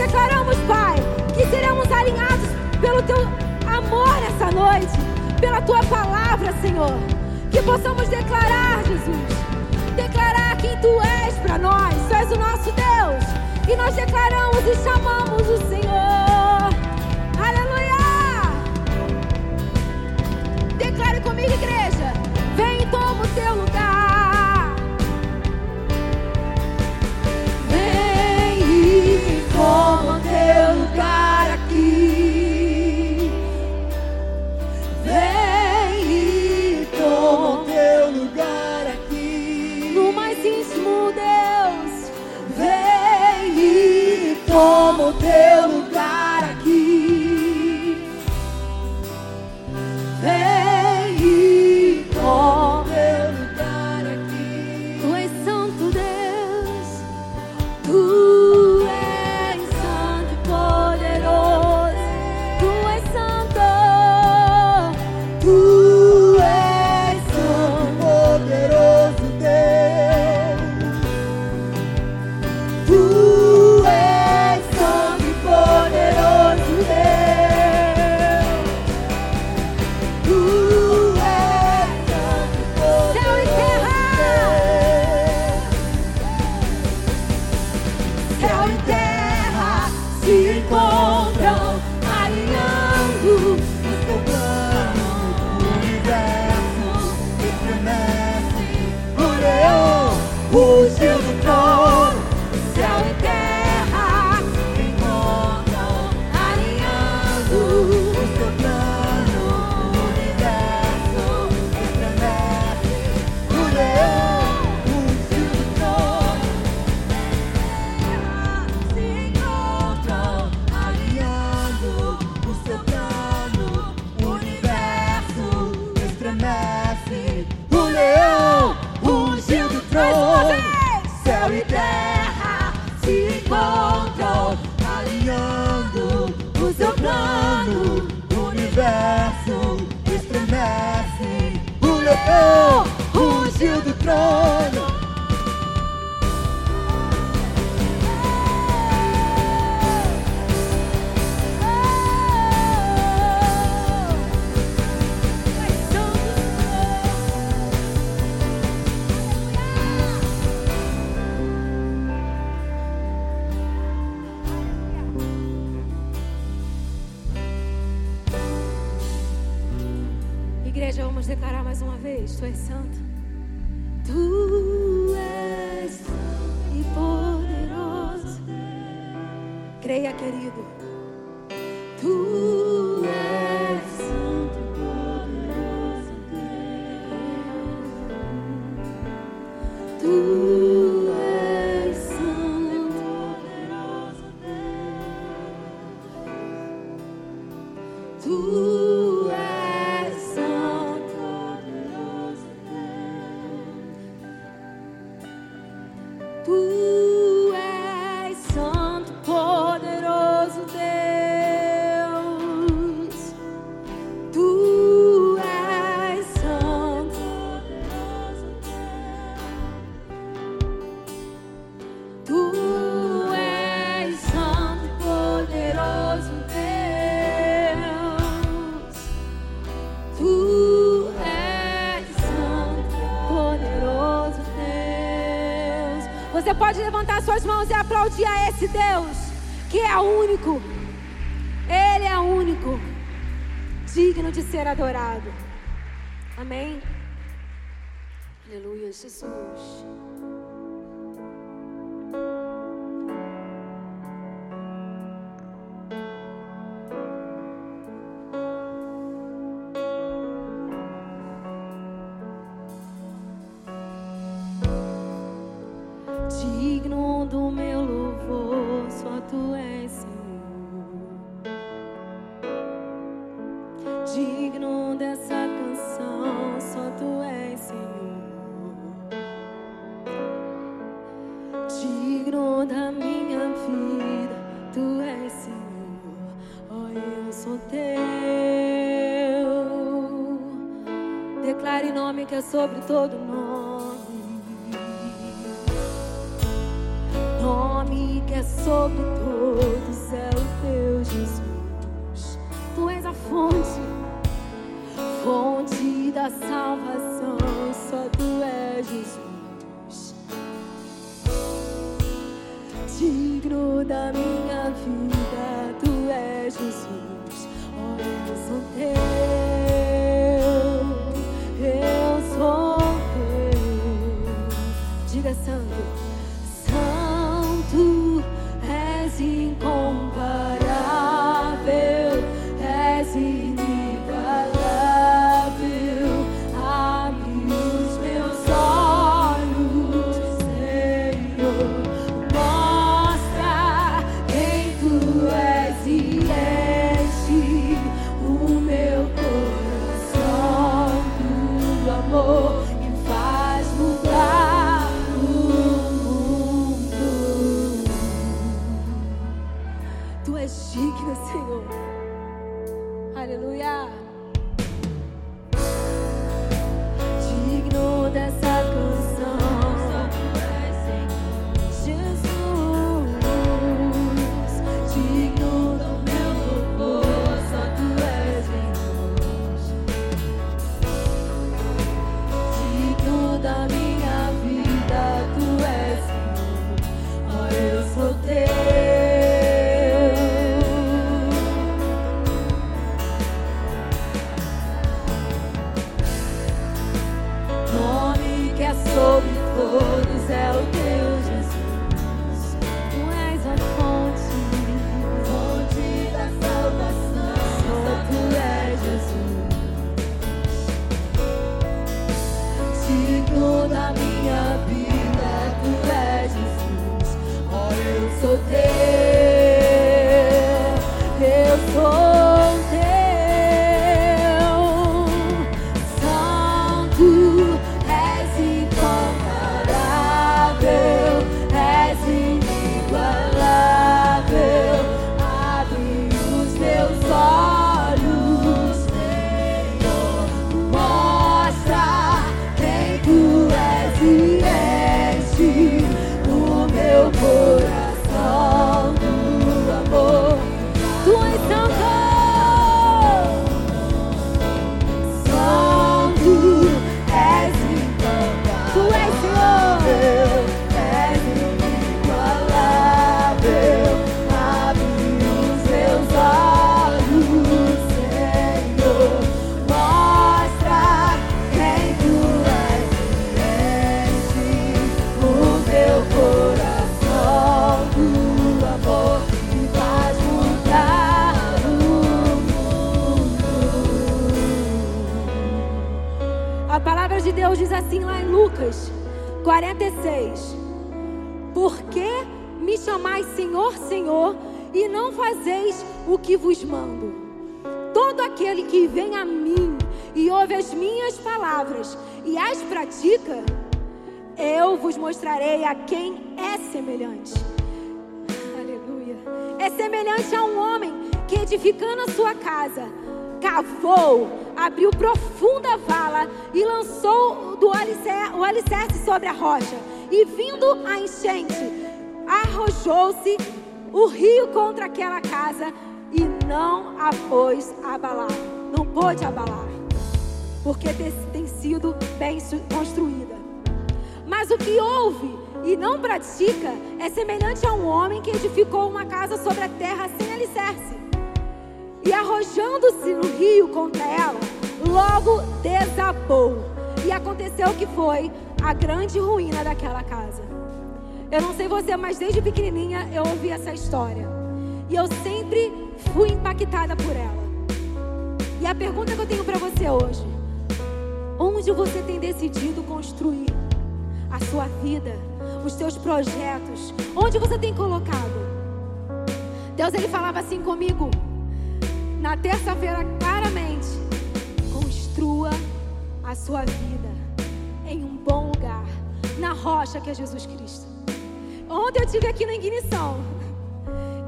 declaramos, Pai, que seremos alinhados pelo Teu amor essa noite, pela Tua palavra, Senhor. Que possamos declarar, Jesus, declarar quem Tu és para nós. Tu és o nosso Deus. E nós declaramos e chamamos o Senhor. Aleluia! Declare comigo, igreja. Vem e toma o teu lugar. Igreja, vamos declarar mais uma vez: Tu és santo. Tu és e poderoso. Creia, querido. levantar suas mãos e aplaudir a esse Deus, que é único. Ele é único, digno de ser adorado. Amém? Aleluia, Jesus. todo nome, nome que é sobre Lucas 46: Por que me chamais Senhor, Senhor, e não fazeis o que vos mando? Todo aquele que vem a mim e ouve as minhas palavras e as pratica, eu vos mostrarei a quem é semelhante. Aleluia. É semelhante a um homem que edificando a sua casa, cavou, abriu profunda vala e lançou do alicerce, o alicerce sobre a rocha. E vindo a enchente, arrojou-se o rio contra aquela casa e não a pôs abalar. Não pôde abalar, porque tem sido bem construída. Mas o que ouve e não pratica é semelhante a um homem que edificou uma casa sobre a terra sem alicerce. E arrojando-se no rio contra ela, logo desabou. E aconteceu que foi a grande ruína daquela casa. Eu não sei você, mas desde pequenininha eu ouvi essa história. E eu sempre fui impactada por ela. E a pergunta que eu tenho para você hoje: onde você tem decidido construir a sua vida, os seus projetos? Onde você tem colocado? Deus ele falava assim comigo na terça-feira claramente: construa a sua vida em um bom lugar, na rocha que é Jesus Cristo. Ontem eu tive aqui na ignição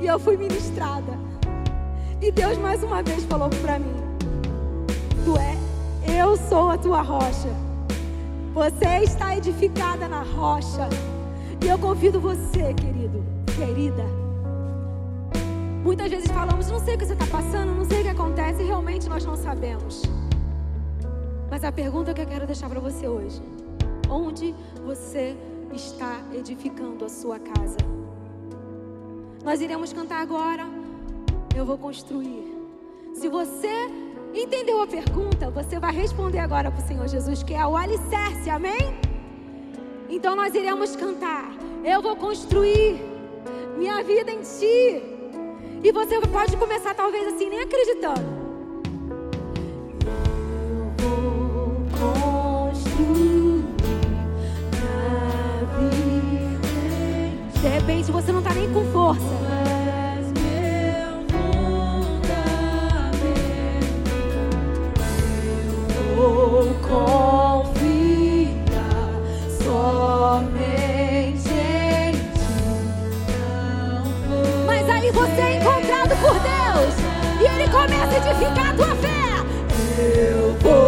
e eu fui ministrada. E Deus mais uma vez falou para mim: Tu é, eu sou a tua rocha. Você está edificada na rocha. E eu convido você, querido, querida. Muitas vezes falamos, não sei o que você está passando, não sei o que acontece, e realmente nós não sabemos. Mas a pergunta que eu quero deixar para você hoje: onde você está edificando a sua casa? Nós iremos cantar agora. Eu vou construir. Se você entendeu a pergunta, você vai responder agora para o Senhor Jesus, que é o alicerce, amém? Então nós iremos cantar. Eu vou construir minha vida em Ti. E você pode começar, talvez assim, nem acreditando. De repente você não está nem com força. confiar somente você é encontrado por Deus e Ele começa a edificar a tua fé. Eu vou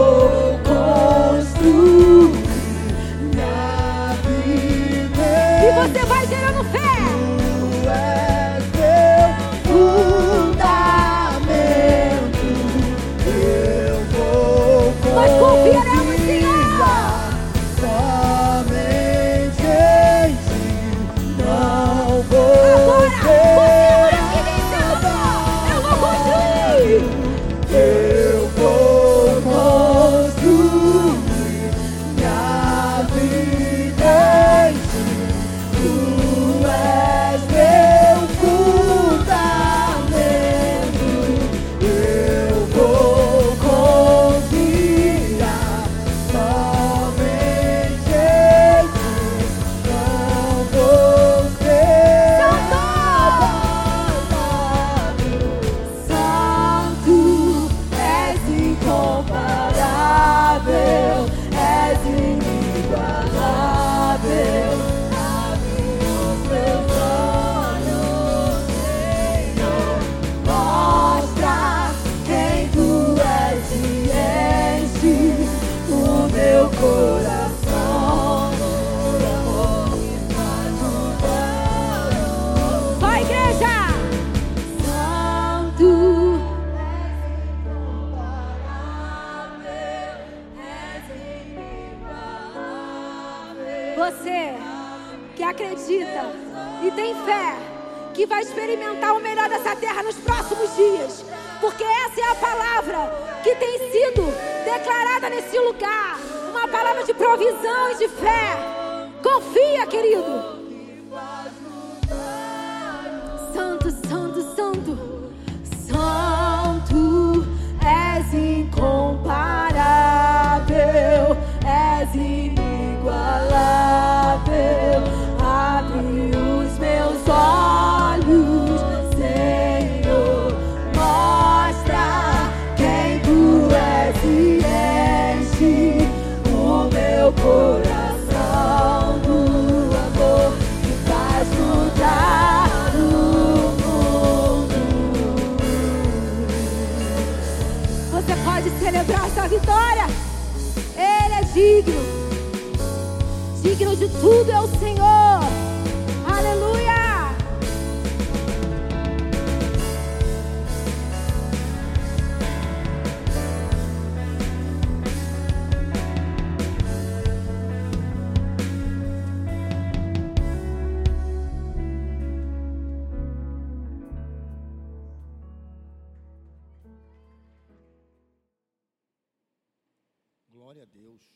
Deus.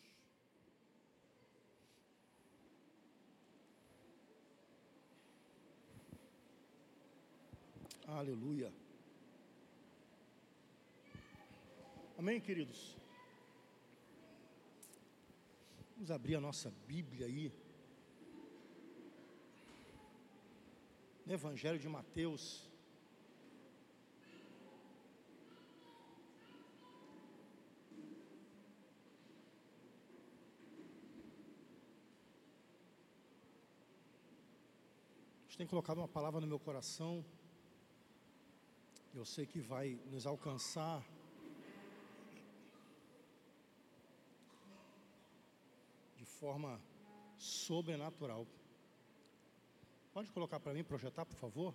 Aleluia. Amém, queridos? Vamos abrir a nossa Bíblia aí. No Evangelho de Mateus. Tem colocado uma palavra no meu coração. Eu sei que vai nos alcançar. De forma sobrenatural. Pode colocar para mim, projetar, por favor?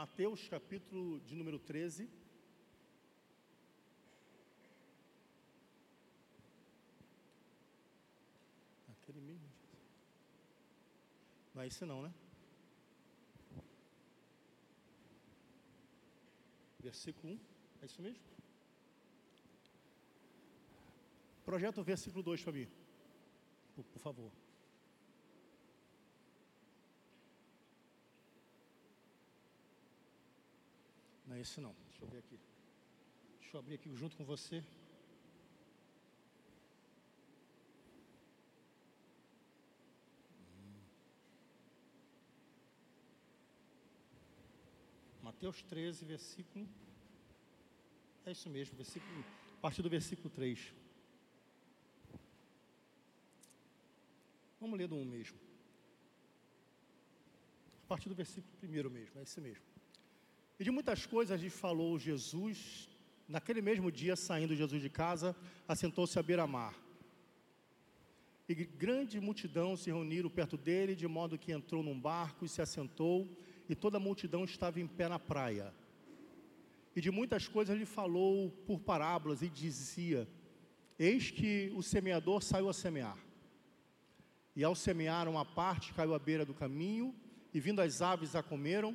Mateus capítulo de número 13. Aquele mesmo. Não é esse não, né? Versículo 1, é isso mesmo? Projeta o versículo 2 para mim, por, por favor. Não é esse não. Deixa eu ver aqui. Deixa eu abrir aqui junto com você. Hum. Mateus 13, versículo. É isso mesmo, versículo. A partir do versículo 3. Vamos ler do 1 mesmo. A partir do versículo 1 mesmo, é esse mesmo. E de muitas coisas lhe falou Jesus. Naquele mesmo dia, saindo Jesus de casa, assentou-se à beira-mar. E grande multidão se reuniram perto dele, de modo que entrou num barco e se assentou, e toda a multidão estava em pé na praia. E de muitas coisas lhe falou por parábolas, e dizia: Eis que o semeador saiu a semear. E ao semear, uma parte caiu à beira do caminho, e vindo as aves a comeram.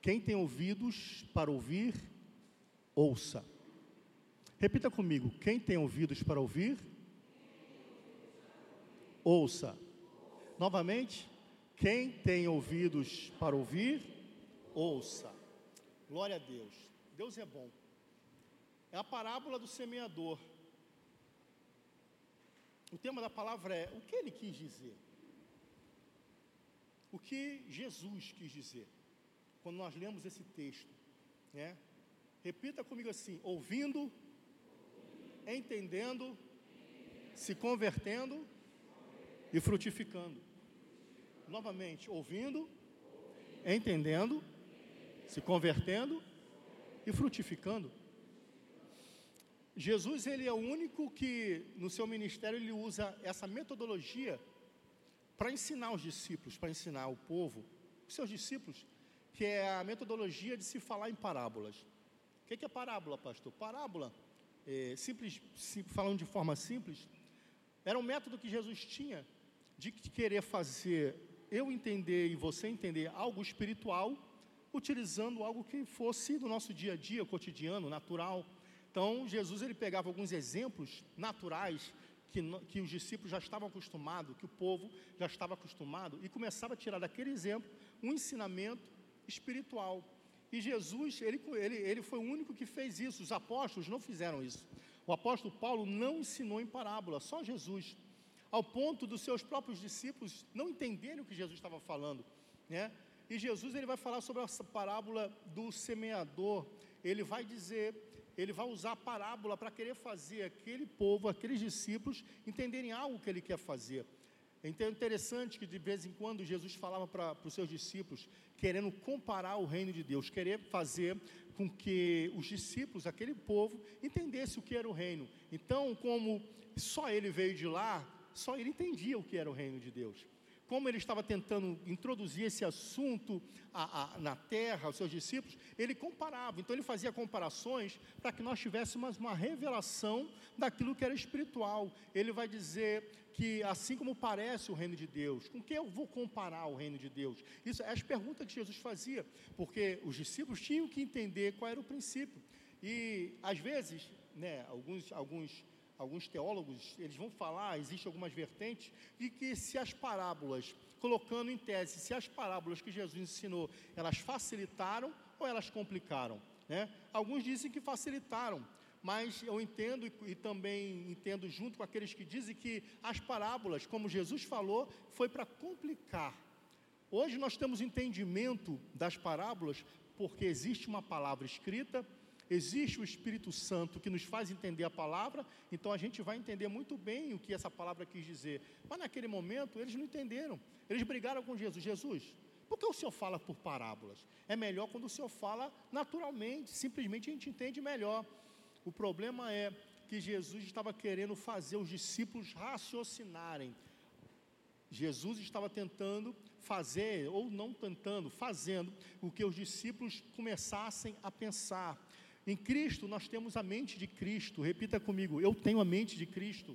Quem tem ouvidos para ouvir, ouça. Repita comigo: quem tem ouvidos para ouvir, ouça. Novamente, quem tem ouvidos para ouvir, ouça. Glória a Deus. Deus é bom. É a parábola do semeador. O tema da palavra é o que ele quis dizer. O que Jesus quis dizer quando nós lemos esse texto. Né? Repita comigo assim: ouvindo, entendendo, se convertendo e frutificando. Novamente, ouvindo, entendendo, se convertendo e frutificando. Jesus ele é o único que no seu ministério ele usa essa metodologia para ensinar os discípulos, para ensinar o povo, os seus discípulos, que é a metodologia de se falar em parábolas. O que é parábola, pastor? Parábola, é, simples, sim, falando de forma simples, era um método que Jesus tinha de querer fazer eu entender e você entender algo espiritual, utilizando algo que fosse do nosso dia a dia, cotidiano, natural. Então, Jesus ele pegava alguns exemplos naturais que, que os discípulos já estavam acostumados, que o povo já estava acostumado, e começava a tirar daquele exemplo um ensinamento espiritual. E Jesus, ele, ele, ele foi o único que fez isso, os apóstolos não fizeram isso. O apóstolo Paulo não ensinou em parábola, só Jesus, ao ponto dos seus próprios discípulos não entenderem o que Jesus estava falando, né? E Jesus ele vai falar sobre essa parábola do semeador. Ele vai dizer, ele vai usar a parábola para querer fazer aquele povo, aqueles discípulos entenderem algo que ele quer fazer. Então é interessante que de vez em quando Jesus falava para os seus discípulos, querendo comparar o reino de Deus, querer fazer com que os discípulos, aquele povo, entendesse o que era o reino. Então, como só ele veio de lá, só ele entendia o que era o reino de Deus. Como ele estava tentando introduzir esse assunto a- a- na terra aos seus discípulos, ele comparava. Então ele fazia comparações para que nós tivéssemos uma revelação daquilo que era espiritual. Ele vai dizer que assim como parece o reino de Deus, com que eu vou comparar o reino de Deus? Isso é as perguntas que Jesus fazia, porque os discípulos tinham que entender qual era o princípio. E às vezes, né, alguns alguns alguns teólogos, eles vão falar, existem algumas vertentes, de que se as parábolas, colocando em tese, se as parábolas que Jesus ensinou, elas facilitaram ou elas complicaram, né? Alguns dizem que facilitaram, mas eu entendo e, também entendo junto com aqueles que dizem que as parábolas, como Jesus falou, foi para complicar. Hoje nós temos entendimento das parábolas porque existe uma palavra escrita, existe o Espírito Santo que nos faz entender a palavra, então a gente vai entender muito bem o que essa palavra quis dizer. Mas naquele momento eles não entenderam. Eles brigaram com Jesus. Jesus, por que o Senhor fala por parábolas? É melhor quando o Senhor fala naturalmente, simplesmente a gente entende melhor. O problema é que Jesus estava querendo fazer os discípulos raciocinarem. Jesus estava tentando fazer, ou não tentando, fazendo o que os discípulos começassem a pensar. Em Cristo nós temos a mente de Cristo. Repita comigo, eu tenho a mente de Cristo.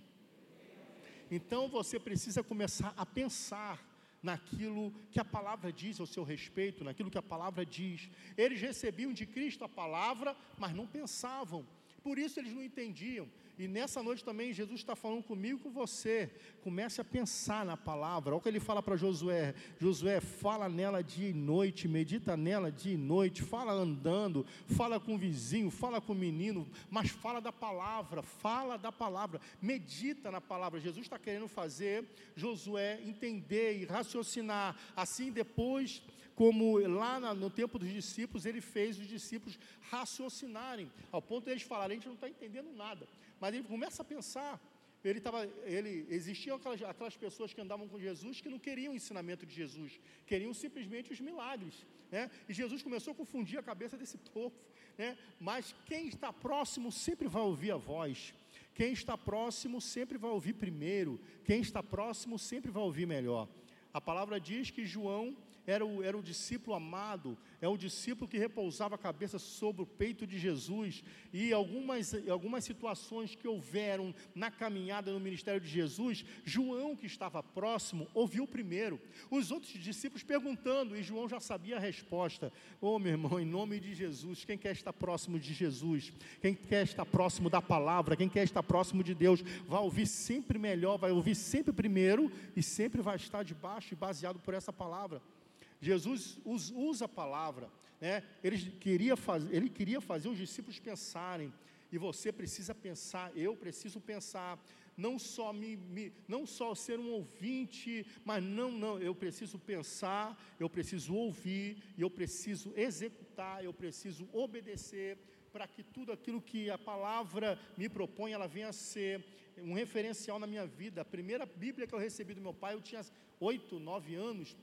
Então você precisa começar a pensar naquilo que a palavra diz ao seu respeito, naquilo que a palavra diz. Eles recebiam de Cristo a palavra, mas não pensavam. Por isso eles não entendiam. E nessa noite também Jesus está falando comigo com você. Comece a pensar na palavra. Olha o que ele fala para Josué: Josué, fala nela dia e noite, medita nela dia e noite, fala andando, fala com o vizinho, fala com o menino, mas fala da palavra, fala da palavra, medita na palavra. Jesus está querendo fazer Josué entender e raciocinar. Assim depois como lá no tempo dos discípulos, ele fez os discípulos raciocinarem, ao ponto de eles falarem, a gente não está entendendo nada. Mas ele começa a pensar. Ele estava, ele, existiam aquelas, aquelas pessoas que andavam com Jesus que não queriam o ensinamento de Jesus, queriam simplesmente os milagres. Né? E Jesus começou a confundir a cabeça desse povo. Né? Mas quem está próximo sempre vai ouvir a voz. Quem está próximo sempre vai ouvir primeiro. Quem está próximo sempre vai ouvir melhor. A palavra diz que João era o, era o discípulo amado, é o discípulo que repousava a cabeça sobre o peito de Jesus. E algumas, algumas situações que houveram na caminhada no ministério de Jesus, João, que estava próximo, ouviu primeiro. Os outros discípulos perguntando, e João já sabia a resposta. Ô meu irmão, em nome de Jesus, quem quer estar próximo de Jesus, quem quer estar próximo da palavra, quem quer estar próximo de Deus, vai ouvir sempre melhor, vai ouvir sempre primeiro e sempre vai estar debaixo e baseado por essa palavra. Jesus us- usa a palavra, né? ele, queria faz, ele queria fazer os discípulos pensarem, e você precisa pensar, eu preciso pensar, não só, me, me- não só ser um ouvinte, mas não, não, eu preciso pensar, eu preciso ouvir, eu preciso executar, eu preciso obedecer, para que tudo aquilo que a palavra me propõe, ela venha a ser um referencial na minha vida. A primeira Bíblia que eu recebi do meu pai, eu tinha oito, nove anos,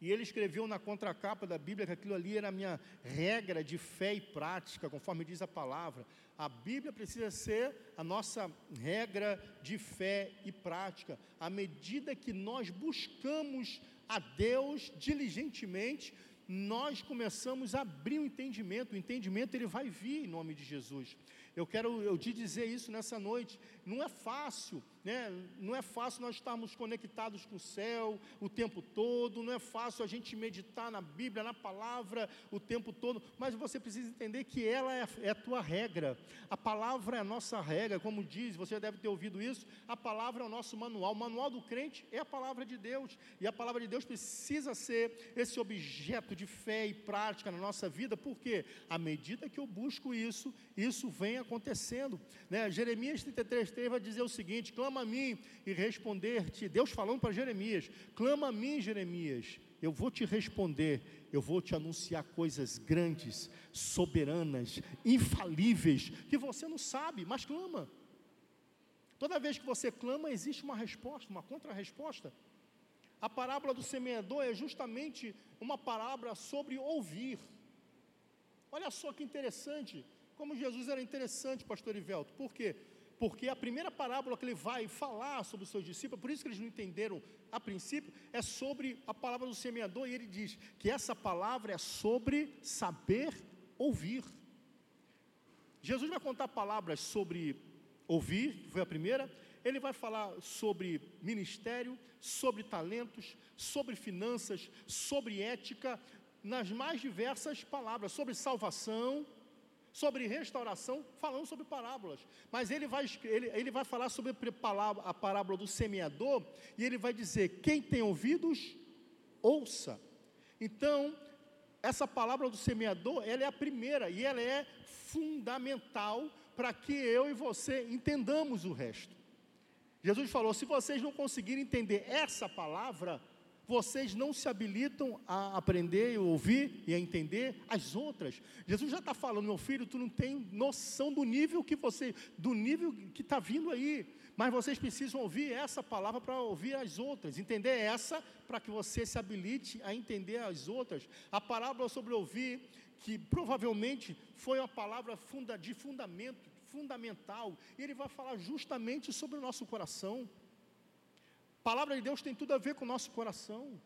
e ele escreveu na contracapa da Bíblia que aquilo ali era a minha regra de fé e prática, conforme diz a palavra. A Bíblia precisa ser a nossa regra de fé e prática. À medida que nós buscamos a Deus diligentemente, nós começamos a abrir o entendimento. O entendimento ele vai vir em nome de Jesus. Eu quero eu te dizer isso nessa noite. Não é fácil, né? Não é fácil nós estarmos conectados com o céu o tempo todo. Não é fácil a gente meditar na Bíblia, na palavra o tempo todo. Mas você precisa entender que ela é, é a tua regra. A palavra é a nossa regra, como diz. Você já deve ter ouvido isso. A palavra é o nosso manual. O manual do crente é a palavra de Deus. E a palavra de Deus precisa ser esse objeto de fé e prática na nossa vida. Porque à medida que eu busco isso, isso vem acontecendo. Né? Jeremias 33, 3 vai dizer o seguinte: clama a mim e responder-te. Deus falando para Jeremias: clama a mim, Jeremias, eu vou te responder, eu vou te anunciar coisas grandes, soberanas, infalíveis, que você não sabe, mas clama. Toda vez que você clama, existe uma resposta, uma contra-resposta. A parábola do semeador é justamente uma parábola sobre ouvir. Olha só que interessante como Jesus era interessante, pastor Ivelto. Por quê? Porque a primeira parábola que ele vai falar sobre os seus discípulos, por isso que eles não entenderam a princípio, é sobre a palavra do semeador, e ele diz que essa palavra é sobre saber ouvir. Jesus vai contar palavras sobre ouvir, foi a primeira, ele vai falar sobre ministério, sobre talentos, sobre finanças, sobre ética, nas mais diversas palavras, sobre salvação, sobre restauração, falando sobre parábolas. Mas ele vai, ele, ele vai falar sobre a parábola do semeador, e ele vai dizer: quem tem ouvidos, ouça. Então, essa palavra do semeador, ela é a primeira, e ela é fundamental para que eu e você entendamos o resto. Jesus falou: se vocês não conseguirem entender essa palavra, vocês não se habilitam a aprender, a ouvir e a entender as outras. Jesus já está falando, meu filho, tu não tem noção do nível que você, do nível que está vindo aí. Mas vocês precisam ouvir essa palavra para ouvir as outras, entender essa para que você se habilite a entender as outras. A parábola sobre ouvir, que provavelmente foi uma palavra funda, de fundamento, fundamental, e ele vai falar justamente sobre o nosso coração palavra de Deus tem tudo a ver com o nosso coração.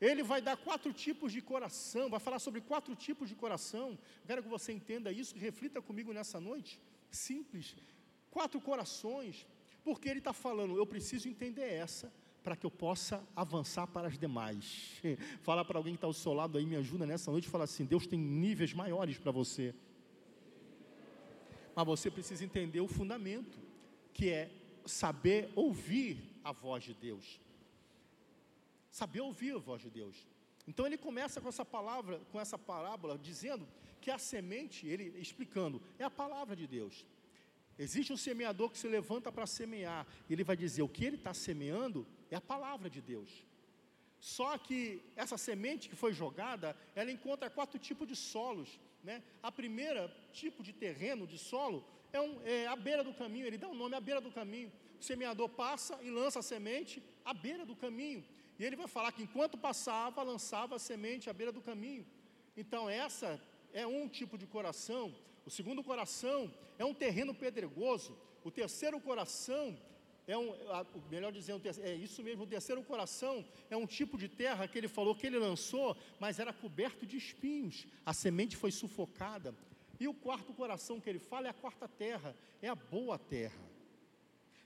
Ele vai dar quatro tipos de coração, vai falar sobre quatro tipos de coração. Quero que você entenda isso, reflita comigo nessa noite. Simples. Quatro corações. Porque ele está falando, eu preciso entender essa para que eu possa avançar para as demais. Fala para alguém que está ao seu lado aí, me ajuda nessa noite fala assim: Deus tem níveis maiores para você. Mas você precisa entender o fundamento, que é saber ouvir a voz de Deus. Saber ouvir a voz de Deus. Então ele começa com essa palavra, com essa parábola, dizendo que a semente, ele explicando, é a palavra de Deus. Existe um semeador que se levanta para semear, e ele vai dizer: o que ele está semeando é a palavra de Deus. Só que essa semente que foi jogada, ela encontra quatro tipos de solos. Né? A primeira tipo de terreno, de solo, é, um, é a beira do caminho, ele dá o um nome à beira do caminho o semeador passa e lança a semente à beira do caminho. E ele vai falar que enquanto passava, lançava a semente à beira do caminho. Então, essa é um tipo de coração. O segundo coração é um terreno pedregoso. O terceiro coração é um, melhor dizendo, é isso mesmo, o terceiro coração é um tipo de terra que ele falou que ele lançou, mas era coberto de espinhos. A semente foi sufocada. E o quarto coração que ele fala é a quarta terra, é a boa terra.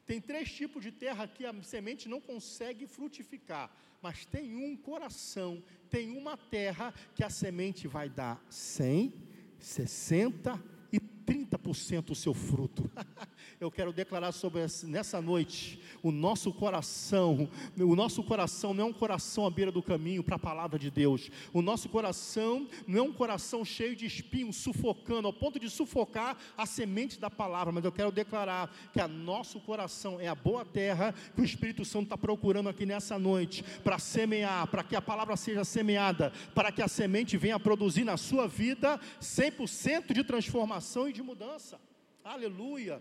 Tem três tipos de terra que a semente não consegue frutificar, mas tem um coração, tem uma terra que a semente vai dar 100, 60 e 30% o seu fruto. eu quero declarar sobre essa, nessa noite o nosso coração. O nosso coração não é um coração à beira do caminho para a palavra de Deus. O nosso coração não é um coração cheio de espinhos, sufocando, ao ponto de sufocar a semente da palavra. Mas eu quero declarar que a nosso coração é a boa terra que o Espírito Santo está procurando aqui nessa noite para semear, para que a palavra seja semeada, para que a semente venha produzir na sua vida 100% de transformação e de mudança. Aleluia.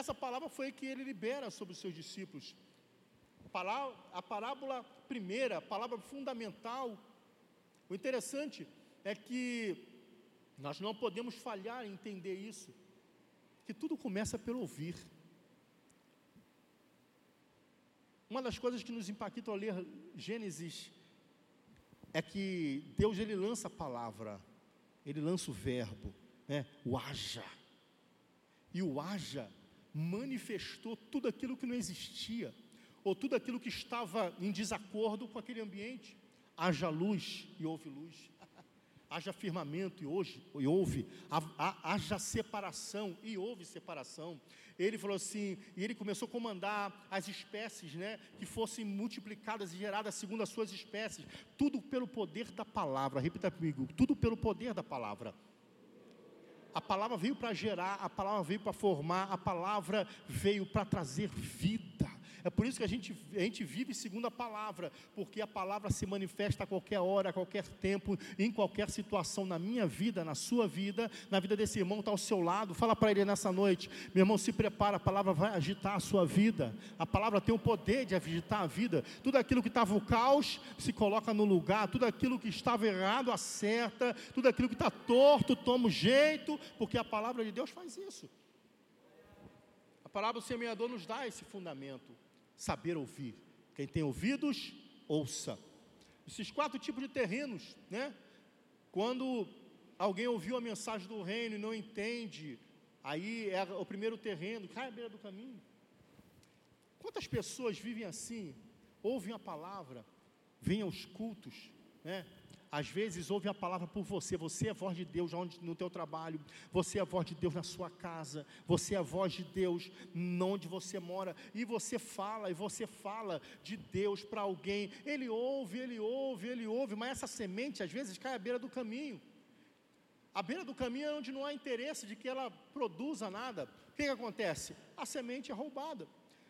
Essa palavra foi que ele libera sobre os seus discípulos. A parábola primeira, a palavra fundamental. O interessante é que nós não podemos falhar em entender isso, que tudo começa pelo ouvir. Uma das coisas que nos impactam ao ler Gênesis é que Deus ele lança a palavra, ele lança o verbo, né? o haja. e o haja manifestou tudo aquilo que não existia, ou tudo aquilo que estava em desacordo com aquele ambiente. Haja luz e houve luz. haja firmamento e hoje e houve, haja separação e houve separação. Ele falou assim, e ele começou a comandar as espécies, né, que fossem multiplicadas e geradas segundo as suas espécies, tudo pelo poder da palavra. Repita comigo, tudo pelo poder da palavra. A palavra veio para gerar, a palavra veio para formar, a palavra veio para trazer vida. É por isso que a gente, a gente vive segundo a palavra, porque a palavra se manifesta a qualquer hora, a qualquer tempo, em qualquer situação, na minha vida, na sua vida, na vida desse irmão está ao seu lado. Fala para ele nessa noite, meu irmão, se prepara, a palavra vai agitar a sua vida. A palavra tem o poder de agitar a vida. Tudo aquilo que estava o caos se coloca no lugar, tudo aquilo que estava errado acerta, tudo aquilo que está torto toma o jeito, porque a palavra de Deus faz isso. A palavra do semeador nos dá esse fundamento saber ouvir. Quem tem ouvidos, ouça. Esses quatro tipos de terrenos, né? Quando alguém ouviu a mensagem do reino e não entende, aí é o primeiro terreno, cai à beira do caminho. Quantas pessoas vivem assim? Ouvem a palavra, vêm aos cultos, né? Às vezes ouve a palavra por você, você é a voz de Deus onde, no teu trabalho, você é a voz de Deus na sua casa, você é a voz de Deus onde você mora, e você fala, e você fala de Deus para alguém, ele ouve, ele ouve, ele ouve, mas essa semente às vezes cai à beira do caminho. A beira do caminho é onde não há interesse de que ela produza nada. O que, que acontece? A semente é roubada.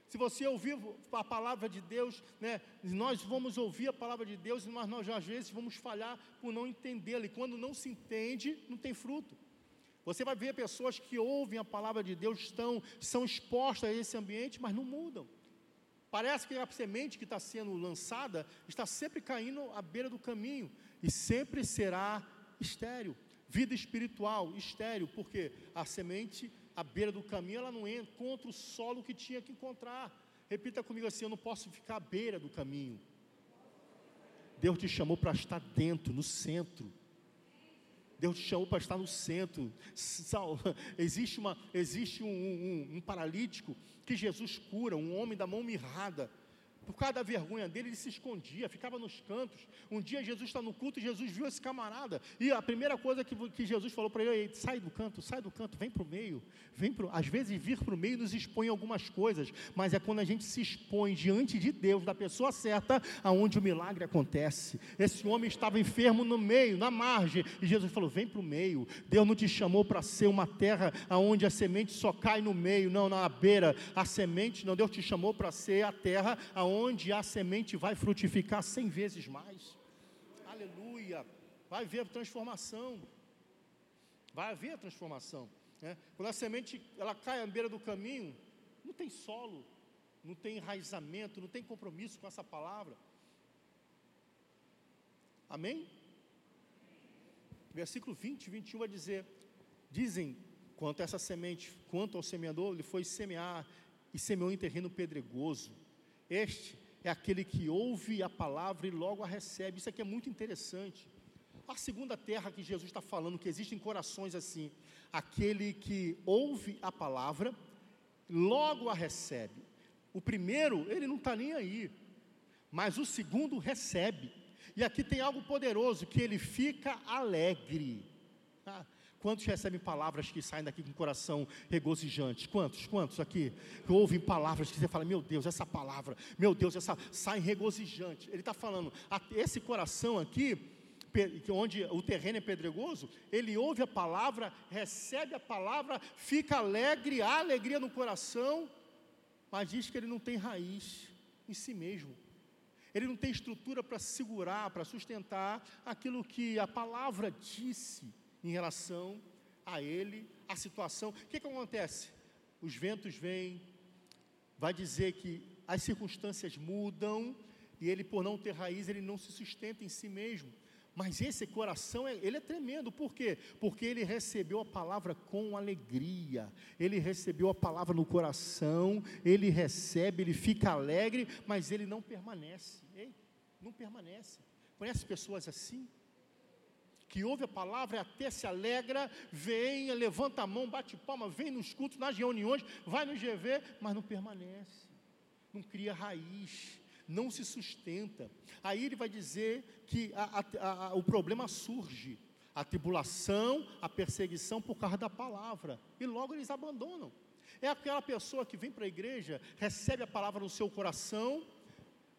Se você ouvir a palavra de Deus, né, nós vamos ouvir a palavra de Deus, mas nós às vezes vamos falhar por não entendê-la. E quando não se entende, não tem fruto. Você vai ver pessoas que ouvem a palavra de Deus, estão, são expostas a esse ambiente, mas não mudam. Parece que a semente que está sendo lançada está sempre caindo à beira do caminho e sempre será estéreo. Vida espiritual, estéreo, porque a semente à beira do caminho, ela não encontra o solo que tinha que encontrar. Repita comigo assim: eu não posso ficar à beira do caminho. Deus te chamou para estar dentro, no centro. Deus te chamou para estar no centro. Existe, uma, existe um, um, um paralítico que Jesus cura, um homem da mão mirrada. Por causa da vergonha dele, ele se escondia, ficava nos cantos. Um dia Jesus está no culto e Jesus viu esse camarada. E a primeira coisa que, que Jesus falou para ele é: sai do canto, sai do canto, vem para o meio. Vem pro... Às vezes vir para o meio nos expõe algumas coisas, mas é quando a gente se expõe diante de Deus, da pessoa certa, aonde o milagre acontece. Esse homem estava enfermo no meio, na margem, e Jesus falou: vem para o meio. Deus não te chamou para ser uma terra aonde a semente só cai no meio, não, na beira. A semente, não, Deus te chamou para ser a terra aonde onde a semente vai frutificar cem vezes mais. Aleluia! Vai haver transformação. Vai haver transformação. Né? Quando a semente ela cai à beira do caminho, não tem solo, não tem enraizamento, não tem compromisso com essa palavra. Amém? Versículo 20 e 21 vai dizer: Dizem quanto a essa semente, quanto ao semeador, ele foi semear e semeou em terreno pedregoso este é aquele que ouve a palavra e logo a recebe. Isso aqui é muito interessante. A segunda terra que Jesus está falando, que existem corações assim, aquele que ouve a palavra, logo a recebe. O primeiro, ele não está nem aí, mas o segundo recebe. E aqui tem algo poderoso, que ele fica alegre. Quantos recebem palavras que saem daqui com o coração regozijante? Quantos? Quantos aqui? Que ouvem palavras que você fala, meu Deus, essa palavra, meu Deus, essa sai regozijante. Ele está falando, esse coração aqui, onde o terreno é pedregoso, ele ouve a palavra, recebe a palavra, fica alegre, há alegria no coração, mas diz que ele não tem raiz em si mesmo. Ele não tem estrutura para segurar, para sustentar aquilo que a palavra disse em relação a ele, a situação. O que, que acontece? Os ventos vêm, vai dizer que as circunstâncias mudam, e ele, por não ter raiz, ele não se sustenta em si mesmo. Mas esse coração, ele é tremendo, por quê? Porque ele recebeu a palavra com alegria, ele recebeu a palavra no coração, ele recebe, ele fica alegre, mas ele não permanece, Ei, não permanece. Conhece pessoas assim? Que ouve a palavra até se alegra, vem, levanta a mão, bate palma, vem nos cultos, nas reuniões, vai no GV, mas não permanece, não cria raiz, não se sustenta. Aí ele vai dizer que a, a, a, o problema surge, a tribulação, a perseguição por causa da palavra, e logo eles abandonam. É aquela pessoa que vem para a igreja, recebe a palavra no seu coração,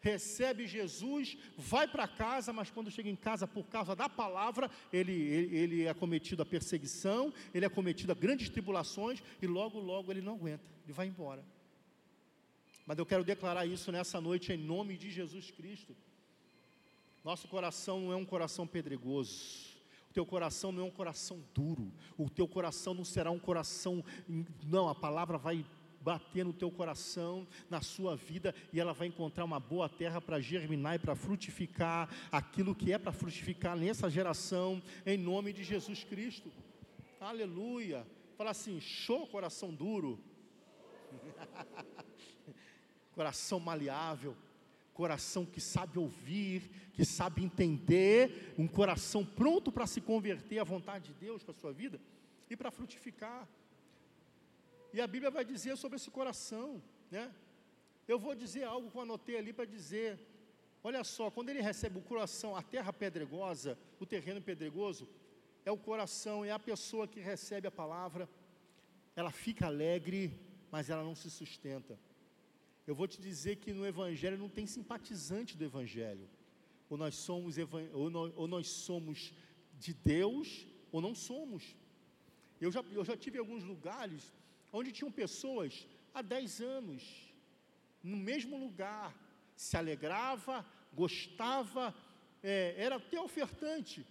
recebe Jesus, vai para casa, mas quando chega em casa por causa da palavra, ele, ele, ele é cometido a perseguição, ele é cometido a grandes tribulações e logo, logo ele não aguenta, ele vai embora. Mas eu quero declarar isso nessa noite em nome de Jesus Cristo. Nosso coração não é um coração pedregoso. O teu coração não é um coração duro. O teu coração não será um coração. Não, a palavra vai bater no teu coração, na sua vida, e ela vai encontrar uma boa terra para germinar e para frutificar aquilo que é para frutificar nessa geração, em nome de Jesus Cristo. Aleluia. Fala assim: show, coração duro. coração maleável, coração que sabe ouvir, que sabe entender, um coração pronto para se converter à vontade de Deus para a sua vida e para frutificar. E a Bíblia vai dizer sobre esse coração, né? Eu vou dizer algo que eu anotei ali para dizer. Olha só, quando ele recebe o coração, a terra pedregosa, o terreno pedregoso, é o coração, é a pessoa que recebe a palavra, ela fica alegre, mas ela não se sustenta. Eu vou te dizer que no Evangelho não tem simpatizante do Evangelho. Ou nós somos, ou nós, ou nós somos de Deus, ou não somos. Eu já, eu já tive alguns lugares onde tinham pessoas há 10 anos, no mesmo lugar, se alegrava, gostava, é, era até ofertante,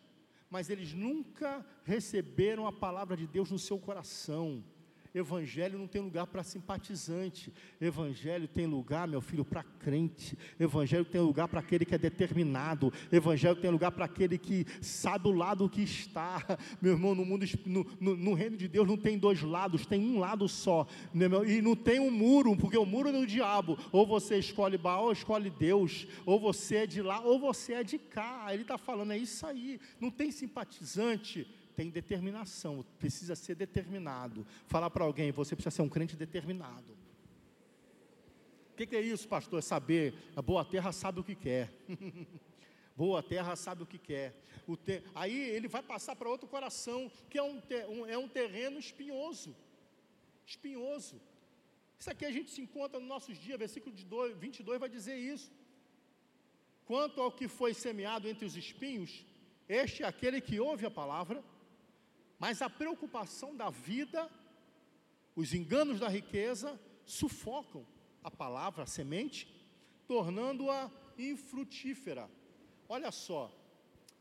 mas eles nunca receberam a palavra de Deus no seu coração. Evangelho não tem lugar para simpatizante. Evangelho tem lugar, meu filho, para crente. Evangelho tem lugar para aquele que é determinado. Evangelho tem lugar para aquele que sabe o lado que está. Meu irmão, no mundo, no, no, no, reino de Deus não tem dois lados, tem um lado só. Né, e não tem um muro, porque o muro é do diabo. Ou você escolhe Baal, ou escolhe Deus. Ou você é de lá, ou você é de cá. Ele está falando, é isso aí. Não tem simpatizante tem determinação, precisa ser determinado. Falar para alguém, você precisa ser um crente determinado. O que, que, é isso, pastor? É saber, a boa terra sabe o que quer. boa terra sabe o que quer. O. Aí ele vai passar para outro coração, que é um, te... um, é um terreno espinhoso. Espinhoso. Isso aqui a gente se encontra nos nossos dias, versículo de 22 vai dizer isso. Quanto ao que foi semeado entre os espinhos, este é aquele que ouve a palavra mas a preocupação da vida, os enganos da riqueza, sufocam a palavra, a semente, tornando-a infrutífera. Olha só,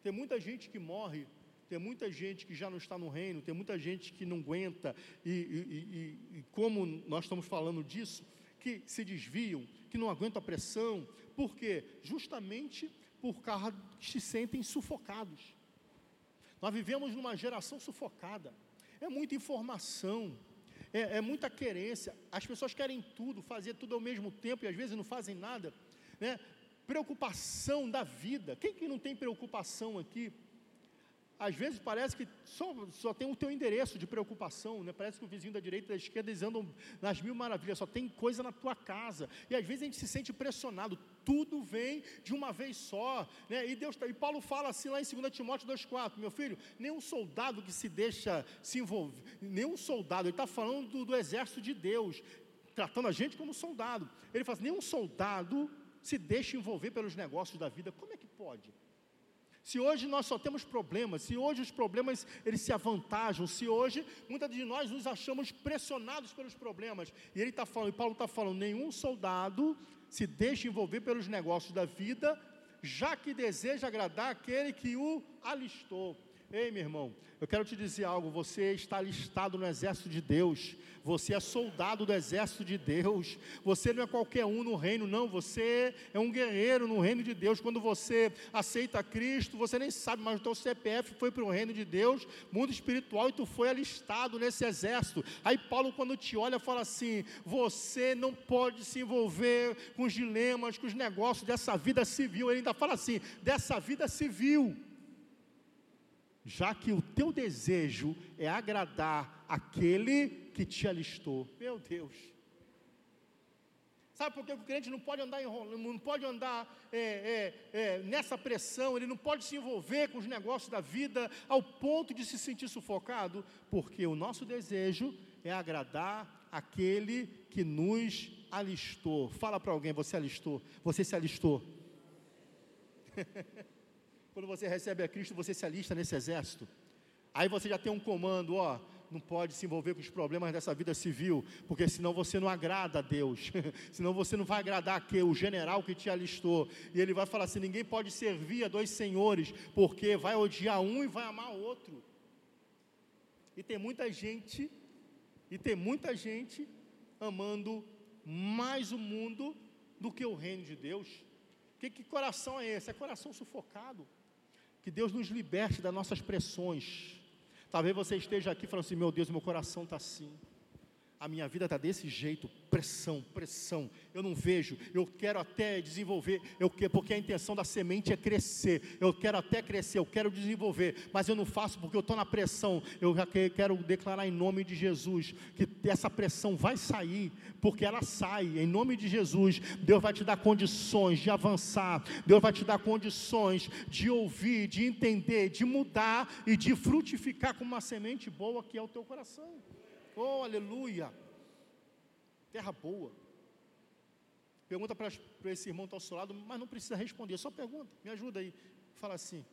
tem muita gente que morre, tem muita gente que já não está no reino, tem muita gente que não aguenta, e, e, e, e como nós estamos falando disso, que se desviam, que não aguentam a pressão, por quê? Justamente por causa que se sentem sufocados. Nós vivemos numa geração sufocada. É muita informação, é, é, muita querência. As pessoas querem tudo, fazer tudo ao mesmo tempo e às vezes não fazem nada. Né? Preocupação da vida. Quem que não tem preocupação aqui? Às vezes parece que só, só tem o teu endereço de preocupação, né? parece que o vizinho da direita e da esquerda eles andam nas mil maravilhas, só tem coisa na tua casa, e às vezes a gente se sente pressionado, tudo vem de uma vez só, né? e, Deus, tá, e Paulo fala assim lá em 2 Timóteo 2,4, meu filho, nenhum soldado que se deixa se envolver, nenhum soldado, ele está falando do, do exército de Deus, tratando a gente como soldado, ele fala assim, nenhum soldado se deixa envolver pelos negócios da vida, como é que pode? Se hoje nós só temos problemas, se hoje os problemas eles se avantajam, se hoje muitas de nós nos achamos pressionados pelos problemas, e ele está falando, e Paulo está falando, nenhum soldado se deixa envolver pelos negócios da vida, já que deseja agradar aquele que o alistou. Ei, meu irmão, eu quero te dizer algo. Você está listado no exército de Deus. Você é soldado do exército de Deus. Você não é qualquer um no reino, não. Você é um guerreiro no reino de Deus. Quando você aceita Cristo, você nem sabe, mas o teu CPF foi para o reino de Deus, mundo espiritual, e tu foi alistado nesse exército. Aí Paulo, quando te olha, fala assim: você não pode se envolver com os dilemas, com os negócios dessa vida civil. Ele ainda fala assim: dessa vida civil já que o teu desejo é agradar aquele que te alistou. Meu Deus. Sabe por que o crente não pode andar enrolando, não pode andar é, é, é, nessa pressão, ele não pode se envolver com os negócios da vida ao ponto de se sentir sufocado? Porque o nosso desejo é agradar aquele que nos alistou. Fala para alguém, você alistou, você se alistou. Quando você recebe a Cristo, você se alista nesse exército. Aí você já tem um comando, ó, não pode se envolver com os problemas dessa vida civil, porque senão você não agrada a Deus, senão você não vai agradar aquele, o general que te alistou, e ele vai falar assim: ninguém pode servir a dois senhores, porque vai odiar um e vai amar o outro. E tem muita gente, e tem muita gente amando mais o mundo do que o reino de Deus. Que, que coração é esse? É coração sufocado. Que Deus nos liberte das nossas pressões. Talvez você esteja aqui falando assim: meu Deus, meu coração está assim. A minha vida está desse jeito, pressão, pressão. Eu não vejo, eu quero até desenvolver, eu quero, porque a intenção da semente é crescer. Eu quero até crescer, eu quero desenvolver, mas eu não faço porque eu estou na pressão. Eu já quero declarar em nome de Jesus que essa pressão vai sair, porque ela sai, em nome de Jesus. Deus vai te dar condições de avançar, Deus vai te dar condições de ouvir, de entender, de mudar e de frutificar com uma semente boa que é o teu coração. Oh, aleluia! Terra boa. Pergunta para esse irmão que está ao seu lado, mas não precisa responder, só pergunta, me ajuda aí. Fala assim: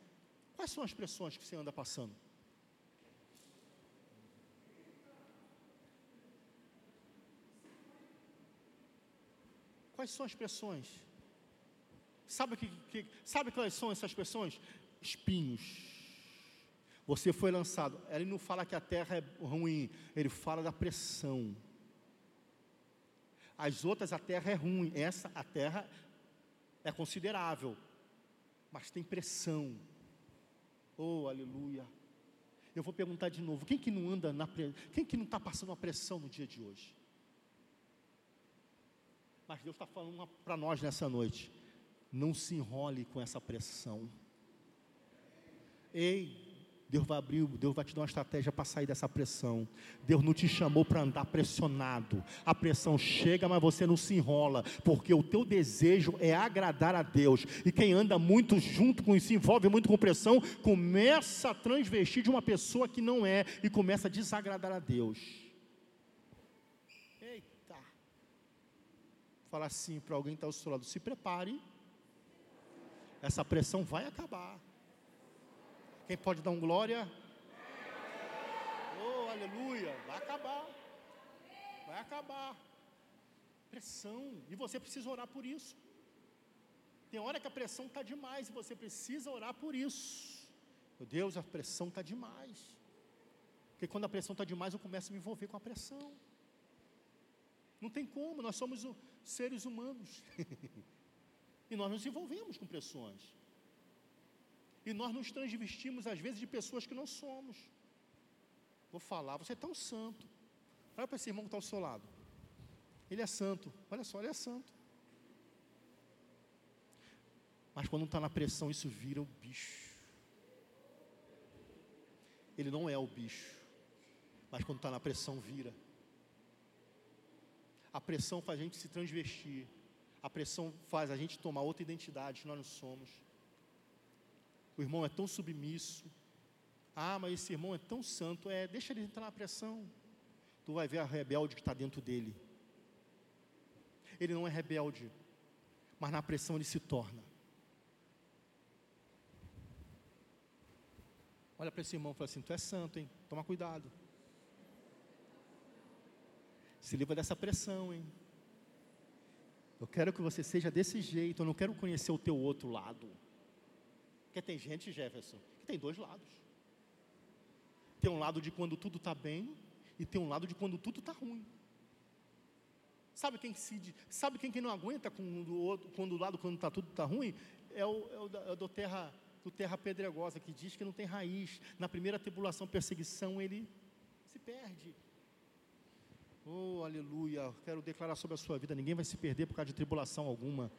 quais são as pressões que você anda passando? Quais são as pressões? Sabe, que, que, sabe quais são essas pressões? Espinhos você foi lançado. Ele não fala que a terra é ruim, ele fala da pressão. As outras a terra é ruim, essa a terra é considerável, mas tem pressão. Oh, aleluia. Eu vou perguntar de novo: quem que não anda na quem que não está passando uma pressão no dia de hoje? Mas Deus está falando para nós nessa noite: não se enrole com essa pressão. Ei, Deus vai abrir, Deus vai te dar uma estratégia para sair dessa pressão. Deus não te chamou para andar pressionado. A pressão chega, mas você não se enrola, porque o teu desejo é agradar a Deus. E quem anda muito junto com isso, envolve muito com pressão, começa a transvestir de uma pessoa que não é e começa a desagradar a Deus. Eita. Fala assim para alguém que está ao seu lado: se prepare. Essa pressão vai acabar. Quem pode dar um glória? Oh, aleluia! Vai acabar. Vai acabar. Pressão. E você precisa orar por isso. Tem hora que a pressão está demais e você precisa orar por isso. Meu Deus, a pressão está demais. Porque quando a pressão está demais, eu começo a me envolver com a pressão. Não tem como, nós somos seres humanos. e nós nos envolvemos com pressões. E nós nos transvestimos, às vezes, de pessoas que não somos. Vou falar, você é tão santo. Olha para esse irmão que está ao seu lado. Ele é santo. Olha só, ele é santo. Mas quando está na pressão, isso vira o bicho. Ele não é o bicho. Mas quando está na pressão, vira. A pressão faz a gente se transvestir. A pressão faz a gente tomar outra identidade que nós não somos. O irmão é tão submisso. Ah, mas esse irmão é tão santo. É, deixa ele entrar na pressão. Tu vai ver a rebelde que está dentro dele. Ele não é rebelde, mas na pressão ele se torna. Olha para esse irmão e fala assim: Tu é santo, hein? Toma cuidado. Se livra dessa pressão, hein? Eu quero que você seja desse jeito. Eu não quero conhecer o teu outro lado. Porque tem gente, Jefferson, que tem dois lados. Tem um lado de quando tudo está bem e tem um lado de quando tudo está ruim. Sabe quem se, sabe quem que não aguenta com o outro, quando o lado quando está tudo está ruim? É o, é o, é o do terra do terra pedregosa que diz que não tem raiz. Na primeira tribulação, perseguição, ele se perde. Oh, aleluia! Quero declarar sobre a sua vida: ninguém vai se perder por causa de tribulação alguma.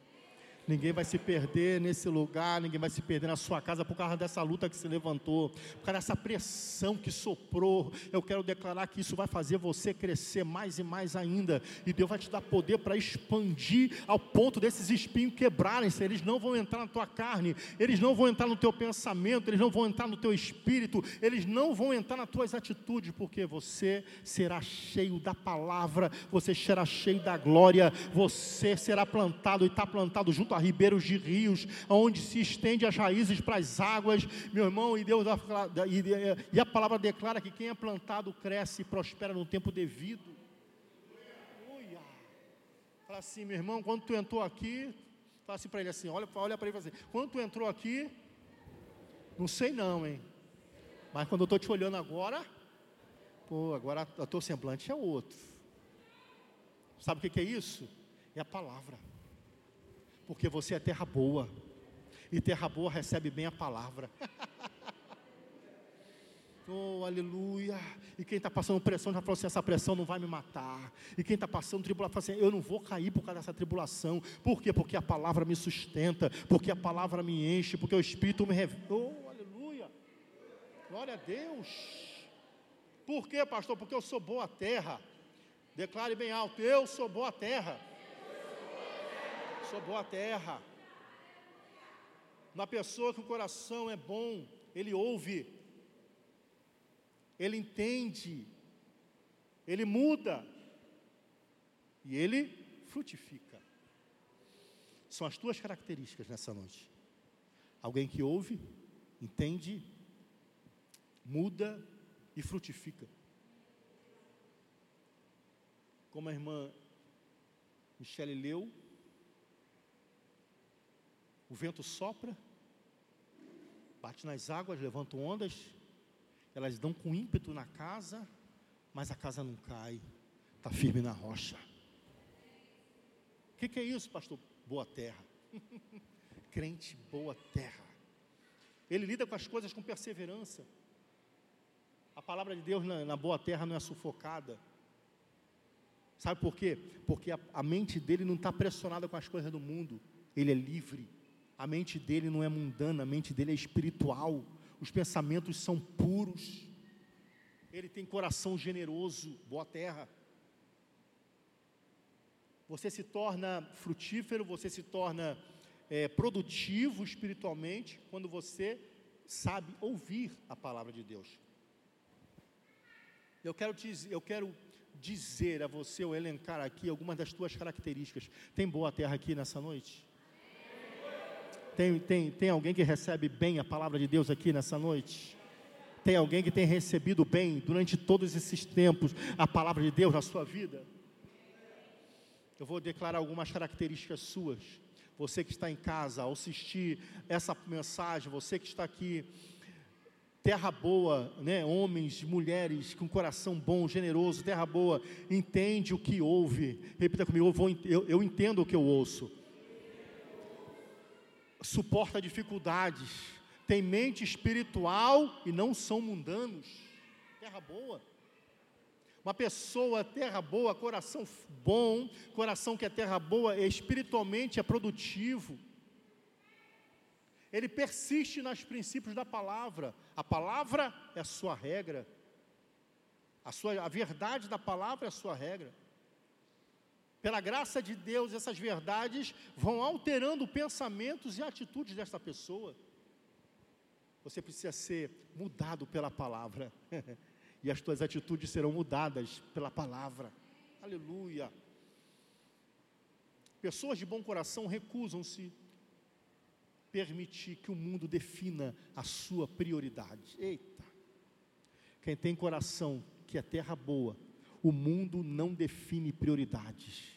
Ninguém vai se perder nesse lugar, ninguém vai se perder na sua casa por causa dessa luta que se levantou, por causa dessa pressão que soprou. Eu quero declarar que isso vai fazer você crescer mais e mais ainda, e Deus vai te dar poder para expandir ao ponto desses espinhos quebrarem-se. Eles não vão entrar na tua carne, eles não vão entrar no teu pensamento, eles não vão entrar no teu espírito, eles não vão entrar nas tuas atitudes, porque você será cheio da palavra, você será cheio da glória, você será plantado e está plantado junto a ribeiros de rios, onde se estende as raízes para as águas, meu irmão, e Deus e a palavra declara que quem é plantado cresce e prospera no tempo devido. Uia. Fala assim, meu irmão, quando tu entrou aqui, fala assim para ele assim, olha, olha para ele assim, quando tu entrou aqui, não sei não, hein? Mas quando eu estou te olhando agora, pô, agora o teu semblante é outro. Sabe o que é isso? É a palavra porque você é terra boa, e terra boa recebe bem a palavra. Oh, aleluia. E quem está passando pressão já falou assim: essa pressão não vai me matar. E quem está passando tribulação, fala assim: eu não vou cair por causa dessa tribulação. Por quê? Porque a palavra me sustenta, porque a palavra me enche, porque o Espírito me revela. Oh, aleluia. Glória a Deus. Por quê, pastor? Porque eu sou boa terra. Declare bem alto: eu sou boa terra sou boa terra. Uma pessoa que o coração é bom, ele ouve, ele entende, ele muda e ele frutifica. São as tuas características nessa noite. Alguém que ouve, entende, muda e frutifica. Como a irmã Michele leu, o vento sopra, bate nas águas, levanta ondas, elas dão com ímpeto na casa, mas a casa não cai, está firme na rocha. O que, que é isso, pastor? Boa terra. Crente, boa terra. Ele lida com as coisas com perseverança. A palavra de Deus na, na boa terra não é sufocada. Sabe por quê? Porque a, a mente dele não está pressionada com as coisas do mundo. Ele é livre. A mente dele não é mundana, a mente dele é espiritual. Os pensamentos são puros. Ele tem coração generoso, boa terra. Você se torna frutífero, você se torna é, produtivo espiritualmente quando você sabe ouvir a palavra de Deus. Eu quero, eu quero dizer a você, ou elencar aqui algumas das tuas características. Tem boa terra aqui nessa noite? Tem, tem, tem alguém que recebe bem a palavra de Deus aqui nessa noite? Tem alguém que tem recebido bem durante todos esses tempos a palavra de Deus na sua vida? Eu vou declarar algumas características suas. Você que está em casa, ao assistir essa mensagem, você que está aqui, terra boa, né? homens, mulheres com coração bom, generoso, terra boa, entende o que ouve. Repita comigo, eu, vou, eu, eu entendo o que eu ouço suporta dificuldades, tem mente espiritual e não são mundanos. Terra boa. Uma pessoa, terra boa, coração bom, coração que é terra boa, espiritualmente é produtivo. Ele persiste nos princípios da palavra. A palavra é a sua regra. A, sua, a verdade da palavra é a sua regra pela graça de Deus, essas verdades vão alterando pensamentos e atitudes dessa pessoa. Você precisa ser mudado pela palavra, e as tuas atitudes serão mudadas pela palavra. Aleluia. Pessoas de bom coração recusam-se permitir que o mundo defina a sua prioridade. Eita! Quem tem coração que é terra boa, o mundo não define prioridades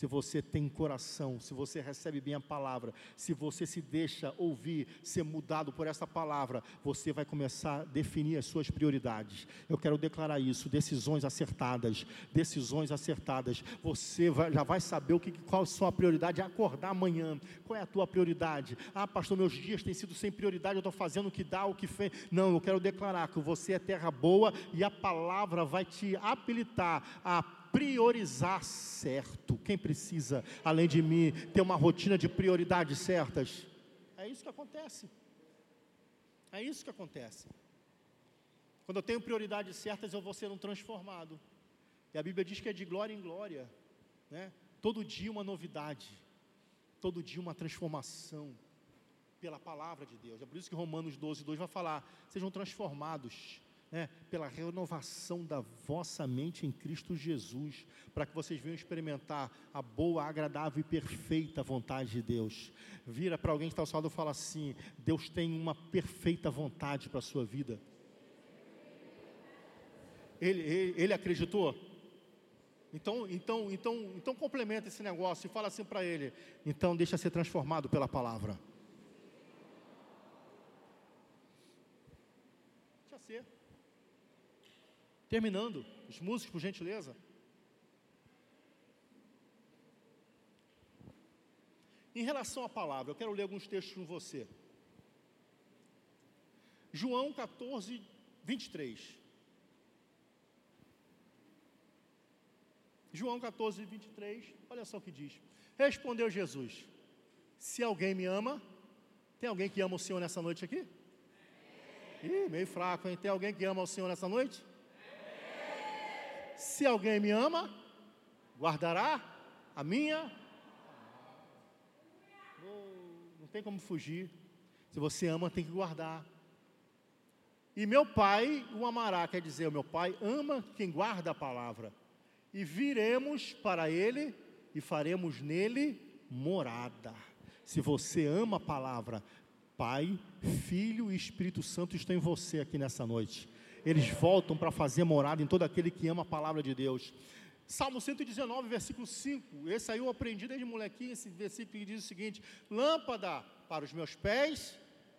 se você tem coração, se você recebe bem a palavra, se você se deixa ouvir, ser mudado por essa palavra, você vai começar a definir as suas prioridades. Eu quero declarar isso: decisões acertadas, decisões acertadas. Você vai, já vai saber o que, qual a sua prioridade. É acordar amanhã. Qual é a tua prioridade? Ah, pastor, meus dias têm sido sem prioridade. Eu estou fazendo o que dá, o que fez. Não, eu quero declarar que você é terra boa e a palavra vai te habilitar a priorizar certo. Quem precisa, além de mim, ter uma rotina de prioridades certas? É isso que acontece. É isso que acontece. Quando eu tenho prioridades certas, eu vou sendo transformado. E a Bíblia diz que é de glória em glória, né? Todo dia uma novidade, todo dia uma transformação pela palavra de Deus. É por isso que Romanos 12, 2 vai falar: sejam transformados né, pela renovação da vossa mente em Cristo Jesus, para que vocês venham experimentar a boa, agradável e perfeita vontade de Deus. Vira para alguém que está ao seu lado e fala assim: Deus tem uma perfeita vontade para a sua vida. Ele, ele, ele acreditou? Então, então, então, então complementa esse negócio e fala assim para ele: então deixa ser transformado pela palavra. Deixa ser. Terminando, os músicos, por gentileza. Em relação à palavra, eu quero ler alguns textos com você. João 14, 23. João 14, 23, olha só o que diz. Respondeu Jesus: Se alguém me ama, tem alguém que ama o Senhor nessa noite aqui? Ih, meio fraco, hein? Tem alguém que ama o Senhor nessa noite? Se alguém me ama, guardará a minha. Não tem como fugir. Se você ama, tem que guardar. E meu pai o amará, quer dizer, o meu pai ama quem guarda a palavra. E viremos para ele e faremos nele morada. Se você ama a palavra, Pai, Filho e Espírito Santo estão em você aqui nessa noite. Eles voltam para fazer morada em todo aquele que ama a palavra de Deus. Salmo 119, versículo 5. Esse aí eu aprendi desde molequinho, esse versículo que diz o seguinte: Lâmpada para os meus pés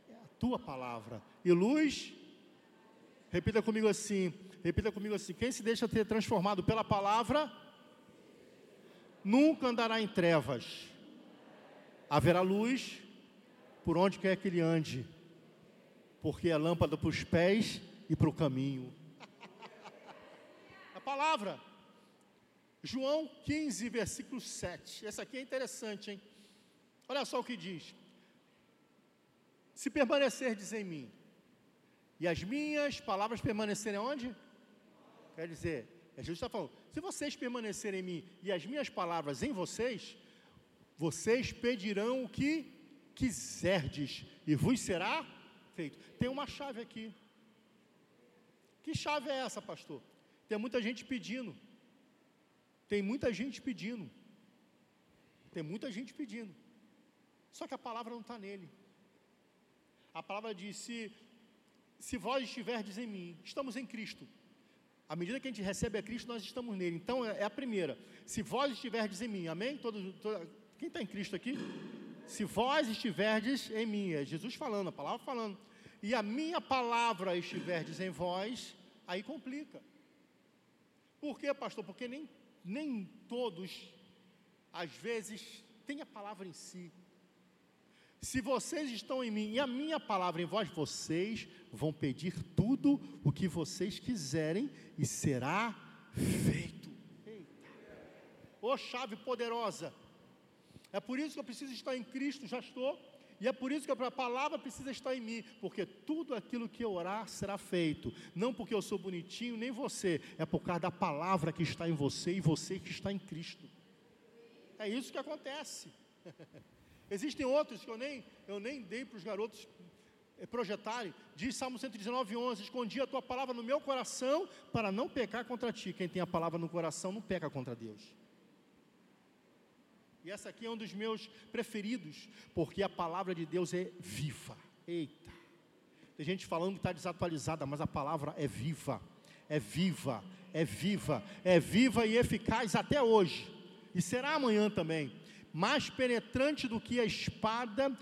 é a tua palavra, e luz. Repita comigo assim, repita comigo assim: quem se deixa ter transformado pela palavra, nunca andará em trevas. Haverá luz por onde quer que ele ande, porque é lâmpada para os pés e para o caminho. A palavra, João 15, versículo 7. Essa aqui é interessante, hein? Olha só o que diz: Se permanecerdes em mim, e as minhas palavras permanecerem onde? Quer dizer, é Jesus está falando: se vocês permanecerem em mim e as minhas palavras em vocês, vocês pedirão o que quiserdes e vos será feito. Tem uma chave aqui. Que chave é essa, pastor? Tem muita gente pedindo. Tem muita gente pedindo. Tem muita gente pedindo. Só que a palavra não está nele. A palavra diz: se, se vós estiverdes em mim, estamos em Cristo. À medida que a gente recebe a Cristo, nós estamos nele. Então é, é a primeira. Se vós estiverdes em mim, amém? Todo, todo, quem está em Cristo aqui? Se vós estiverdes em mim, é Jesus falando, a palavra falando, e a minha palavra estiverdes em vós, aí complica. Por quê, pastor? Porque nem, nem todos, às vezes, têm a palavra em si. Se vocês estão em mim e a minha palavra em vós, vocês vão pedir tudo o que vocês quiserem e será feito. Ô chave poderosa, é por isso que eu preciso estar em Cristo, já estou. E é por isso que a palavra precisa estar em mim, porque tudo aquilo que eu orar será feito. Não porque eu sou bonitinho, nem você, é por causa da palavra que está em você e você que está em Cristo. É isso que acontece. Existem outros que eu nem, eu nem dei para os garotos eh, projetarem. Diz Salmo 119, 11: Escondi a tua palavra no meu coração para não pecar contra ti. Quem tem a palavra no coração não peca contra Deus. E essa aqui é um dos meus preferidos, porque a palavra de Deus é viva. Eita. Tem gente falando que está desatualizada, mas a palavra é viva, é viva, é viva, é viva e eficaz até hoje. E será amanhã também. Mais penetrante do que a espada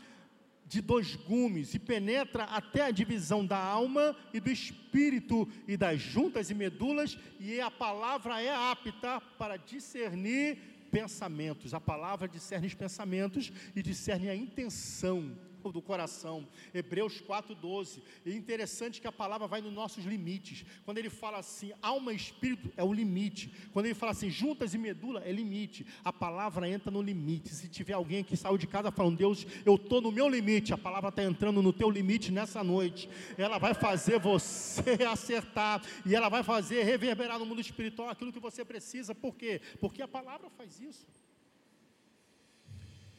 de dois gumes, e penetra até a divisão da alma e do espírito e das juntas e medulas, e a palavra é apta para discernir pensamentos. A palavra discerne os pensamentos e discerne a intenção, do coração. Hebreus 4,12. É interessante que a palavra vai nos nossos limites. Quando ele fala assim, alma e espírito é o limite. Quando ele fala assim, juntas e medula é limite. A palavra entra no limite. Se tiver alguém que saiu de casa falando, Deus, eu estou no meu limite, a palavra está entrando no teu limite nessa noite. Ela vai fazer você acertar e ela vai fazer reverberar no mundo espiritual aquilo que você precisa. Por quê? Porque a palavra faz isso.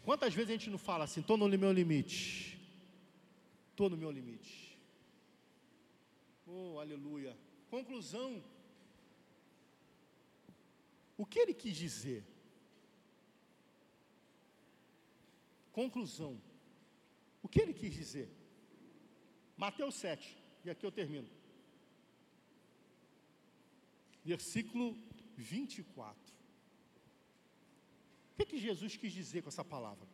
Quantas vezes a gente não fala assim, estou no meu limite? Estou no meu limite. Oh, aleluia. Conclusão. O que ele quis dizer? Conclusão. O que ele quis dizer? Mateus 7, e aqui eu termino. Versículo 24 que, que Jesus quis dizer com essa palavra?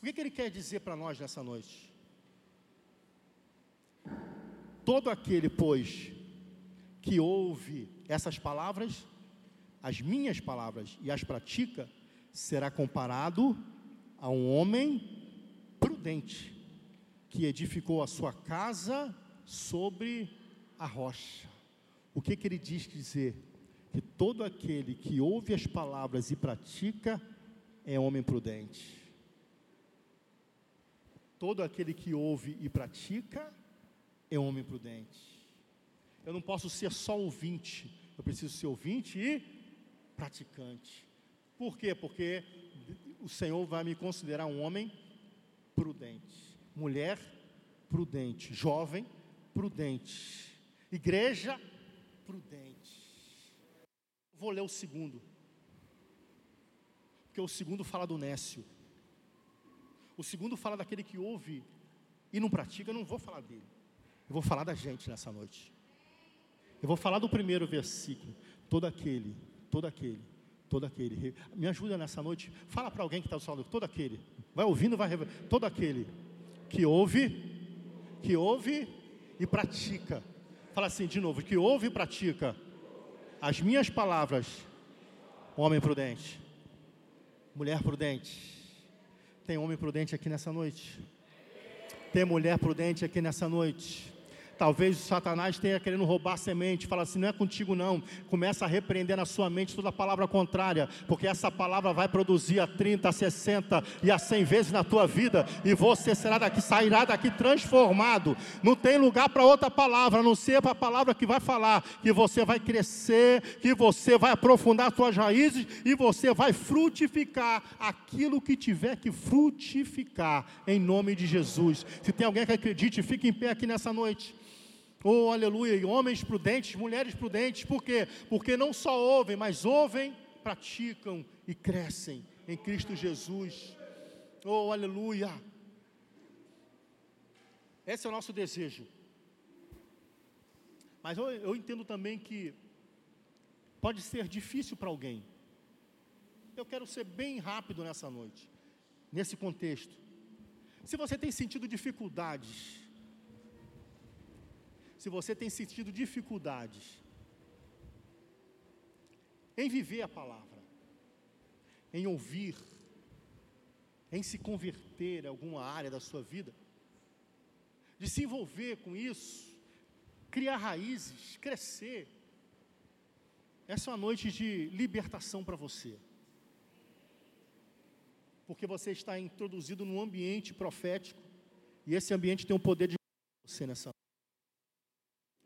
O que, que ele quer dizer para nós nessa noite? Todo aquele, pois, que ouve essas palavras, as minhas palavras, e as pratica, será comparado a um homem prudente, que edificou a sua casa sobre a rocha. O que, que ele diz dizer? Que todo aquele que ouve as palavras e pratica, é homem prudente. Todo aquele que ouve e pratica é homem prudente. Eu não posso ser só ouvinte, eu preciso ser ouvinte e praticante. Por quê? Porque o Senhor vai me considerar um homem prudente, mulher prudente, jovem prudente, igreja prudente. Vou ler o segundo porque o segundo fala do nécio. O segundo fala daquele que ouve e não pratica, eu não vou falar dele. Eu vou falar da gente nessa noite. Eu vou falar do primeiro versículo. Todo aquele, todo aquele, todo aquele. Me ajuda nessa noite. Fala para alguém que está do seu lado. Todo aquele. Vai ouvindo, vai Todo aquele que ouve, que ouve e pratica. Fala assim de novo: que ouve e pratica as minhas palavras, homem prudente. Mulher prudente. Tem homem prudente aqui nessa noite? Tem mulher prudente aqui nessa noite? Talvez o Satanás tenha querendo roubar a semente, fala assim: não é contigo não. Começa a repreender na sua mente toda palavra contrária, porque essa palavra vai produzir a 30, a 60 e a 100 vezes na tua vida, e você será daqui, sairá daqui transformado. Não tem lugar para outra palavra, a não ser para a palavra que vai falar que você vai crescer, que você vai aprofundar suas raízes e você vai frutificar aquilo que tiver que frutificar, em nome de Jesus. Se tem alguém que acredite, fique em pé aqui nessa noite. Oh, aleluia. E homens prudentes, mulheres prudentes, por quê? Porque não só ouvem, mas ouvem, praticam e crescem em Cristo Jesus. Oh, aleluia. Esse é o nosso desejo. Mas eu, eu entendo também que pode ser difícil para alguém. Eu quero ser bem rápido nessa noite, nesse contexto. Se você tem sentido dificuldades, se você tem sentido dificuldades em viver a palavra, em ouvir, em se converter em alguma área da sua vida, de se envolver com isso, criar raízes, crescer. Essa é uma noite de libertação para você. Porque você está introduzido num ambiente profético, e esse ambiente tem o poder de você nessa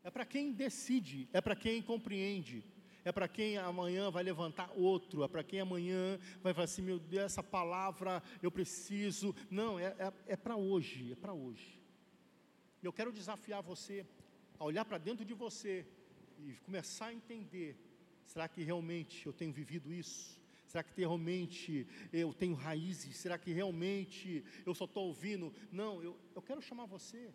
é para quem decide, é para quem compreende, é para quem amanhã vai levantar outro, é para quem amanhã vai falar assim: meu Deus, essa palavra eu preciso. Não, é, é, é para hoje, é para hoje. Eu quero desafiar você a olhar para dentro de você e começar a entender: será que realmente eu tenho vivido isso? Será que realmente eu tenho raízes? Será que realmente eu só estou ouvindo? Não, eu, eu quero chamar você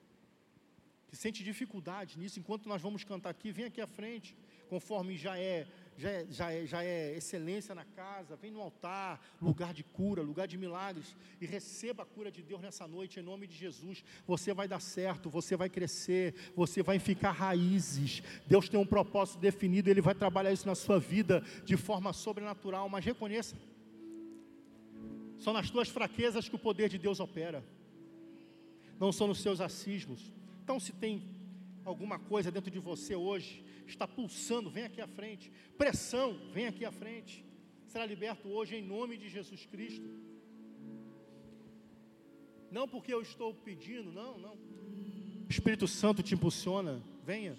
que sente dificuldade nisso, enquanto nós vamos cantar aqui, vem aqui à frente, conforme já é, já é, já é, já é excelência na casa, vem no altar, lugar de cura, lugar de milagres, e receba a cura de Deus nessa noite, em nome de Jesus. Você vai dar certo, você vai crescer, você vai ficar raízes. Deus tem um propósito definido, Ele vai trabalhar isso na sua vida de forma sobrenatural, mas reconheça, são nas tuas fraquezas que o poder de Deus opera. não são nos seus acismos. Então, se tem alguma coisa dentro de você hoje, está pulsando, vem aqui à frente. Pressão, vem aqui à frente. Será liberto hoje em nome de Jesus Cristo. Não porque eu estou pedindo, não, não. O Espírito Santo te impulsiona, venha.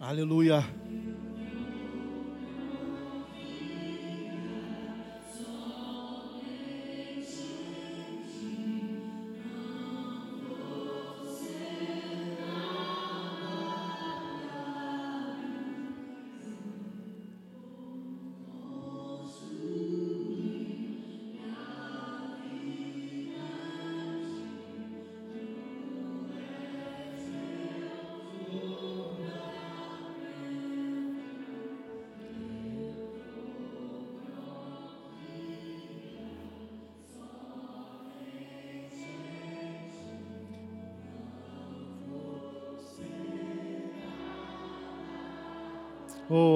Aleluia.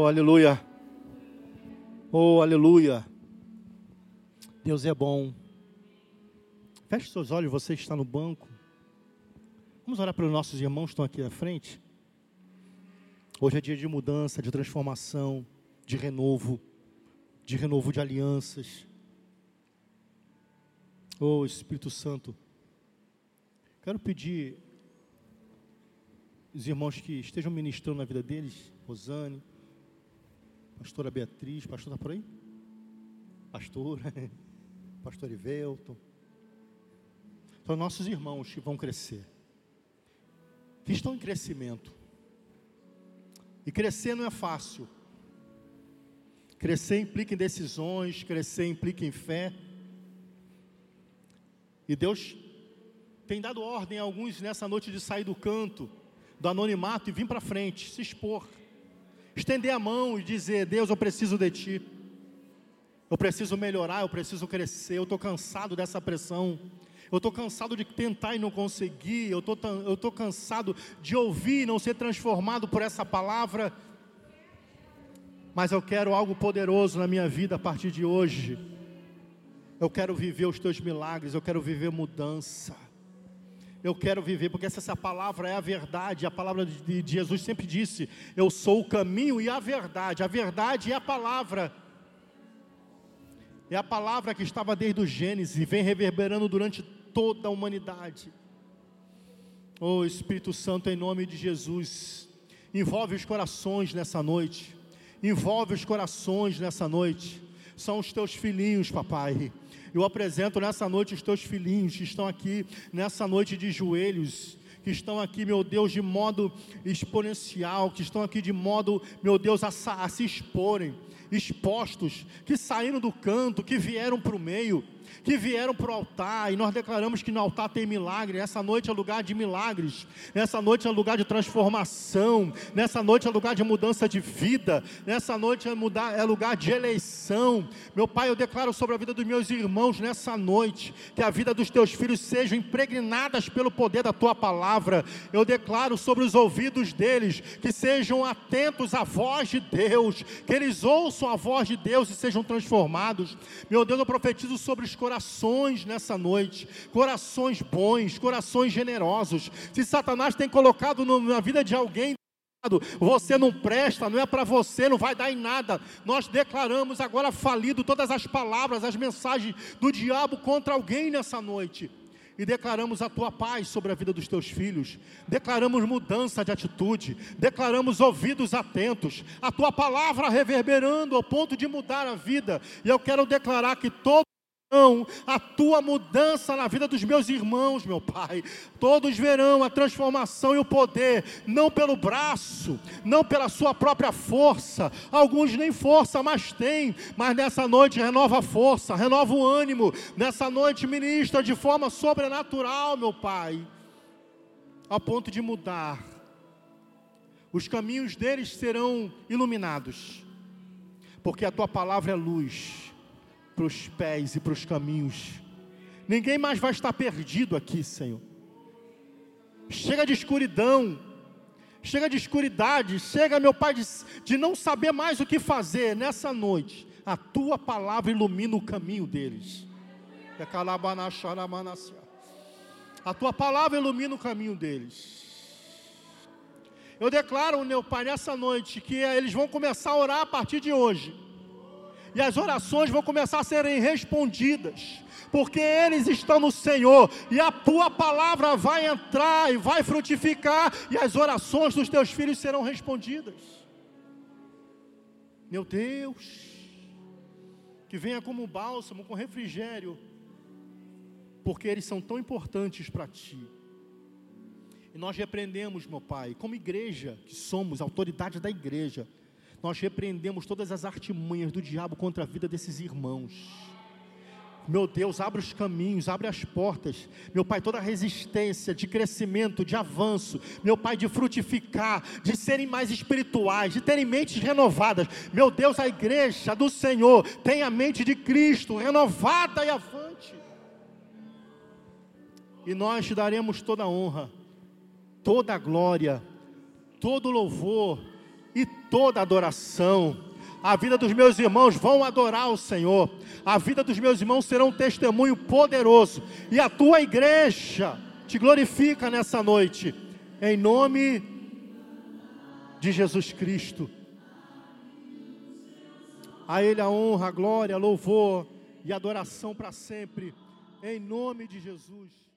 Oh, aleluia. Oh, aleluia. Deus é bom. Feche seus olhos, você está no banco. Vamos orar para os nossos irmãos que estão aqui à frente. Hoje é dia de mudança, de transformação, de renovo, de renovo de alianças. Oh, Espírito Santo. Quero pedir os irmãos que estejam ministrando na vida deles, Rosane, Pastora Beatriz, pastor está por aí? Pastora, pastor Ivelton. São nossos irmãos que vão crescer, que estão em crescimento. E crescer não é fácil. Crescer implica em decisões, crescer implica em fé. E Deus tem dado ordem a alguns nessa noite de sair do canto, do anonimato e vir para frente, se expor estender a mão e dizer: Deus, eu preciso de Ti. Eu preciso melhorar, eu preciso crescer. Eu estou cansado dessa pressão. Eu estou cansado de tentar e não conseguir. Eu estou tô cansado de ouvir e não ser transformado por essa palavra. Mas eu quero algo poderoso na minha vida a partir de hoje. Eu quero viver os teus milagres, eu quero viver mudança eu quero viver, porque essa, essa palavra é a verdade, a palavra de, Jesus sempre disse: Eu sou o caminho e a verdade, a verdade é a palavra, é a palavra que estava desde o Gênesis e vem reverberando durante toda a humanidade. Oh Espírito Santo, em nome de Jesus, envolve os corações nessa noite, envolve os corações nessa noite, são os teus filhinhos, papai eu apresento nessa noite os teus filhinhos que estão aqui nessa noite de joelhos, que estão aqui, meu Deus, de modo exponencial, que estão aqui de modo, meu Deus, a, a se exporem, expostos, que saíram do canto, que vieram para o meio, que vieram para o altar, e nós declaramos que no altar tem milagre. Essa noite é lugar de milagres, nessa noite é lugar de transformação, nessa noite é lugar de mudança de vida, nessa noite é, mudar, é lugar de eleição. Meu Pai, eu declaro sobre a vida dos meus irmãos nessa noite, que a vida dos teus filhos sejam impregnadas pelo poder da tua palavra. Eu declaro sobre os ouvidos deles que sejam atentos à voz de Deus, que eles ouçam a voz de Deus e sejam transformados. Meu Deus, eu profetizo sobre os corações nessa noite, corações bons, corações generosos. Se Satanás tem colocado na vida de alguém, você não presta, não é para você, não vai dar em nada. Nós declaramos agora falido todas as palavras, as mensagens do diabo contra alguém nessa noite. E declaramos a tua paz sobre a vida dos teus filhos, declaramos mudança de atitude, declaramos ouvidos atentos, a tua palavra reverberando ao ponto de mudar a vida. E eu quero declarar que todo a tua mudança na vida dos meus irmãos, meu Pai. Todos verão a transformação e o poder, não pelo braço, não pela sua própria força. Alguns nem força mais têm, mas nessa noite renova a força, renova o ânimo. Nessa noite ministra de forma sobrenatural, meu Pai, a ponto de mudar. Os caminhos deles serão iluminados, porque a tua palavra é luz para os pés e para os caminhos. Ninguém mais vai estar perdido aqui, Senhor. Chega de escuridão, chega de escuridade, chega, meu Pai, de, de não saber mais o que fazer nessa noite. A tua palavra ilumina o caminho deles. A tua palavra ilumina o caminho deles. Eu declaro, meu Pai, nessa noite, que eles vão começar a orar a partir de hoje e as orações vão começar a serem respondidas, porque eles estão no Senhor, e a tua palavra vai entrar e vai frutificar, e as orações dos teus filhos serão respondidas. Meu Deus, que venha como bálsamo, com refrigério, porque eles são tão importantes para ti. E nós repreendemos, meu Pai, como igreja que somos, autoridade da igreja, nós repreendemos todas as artimanhas do diabo contra a vida desses irmãos. Meu Deus, abre os caminhos, abre as portas. Meu Pai, toda resistência de crescimento, de avanço. Meu Pai, de frutificar, de serem mais espirituais, de terem mentes renovadas. Meu Deus, a igreja do Senhor tem a mente de Cristo renovada e avante. E nós te daremos toda a honra, toda a glória, todo o louvor toda adoração. A vida dos meus irmãos vão adorar o Senhor. A vida dos meus irmãos será um testemunho poderoso. E a tua igreja te glorifica nessa noite. Em nome de Jesus Cristo. A Ele a honra, a glória, louvor e adoração para sempre. Em nome de Jesus.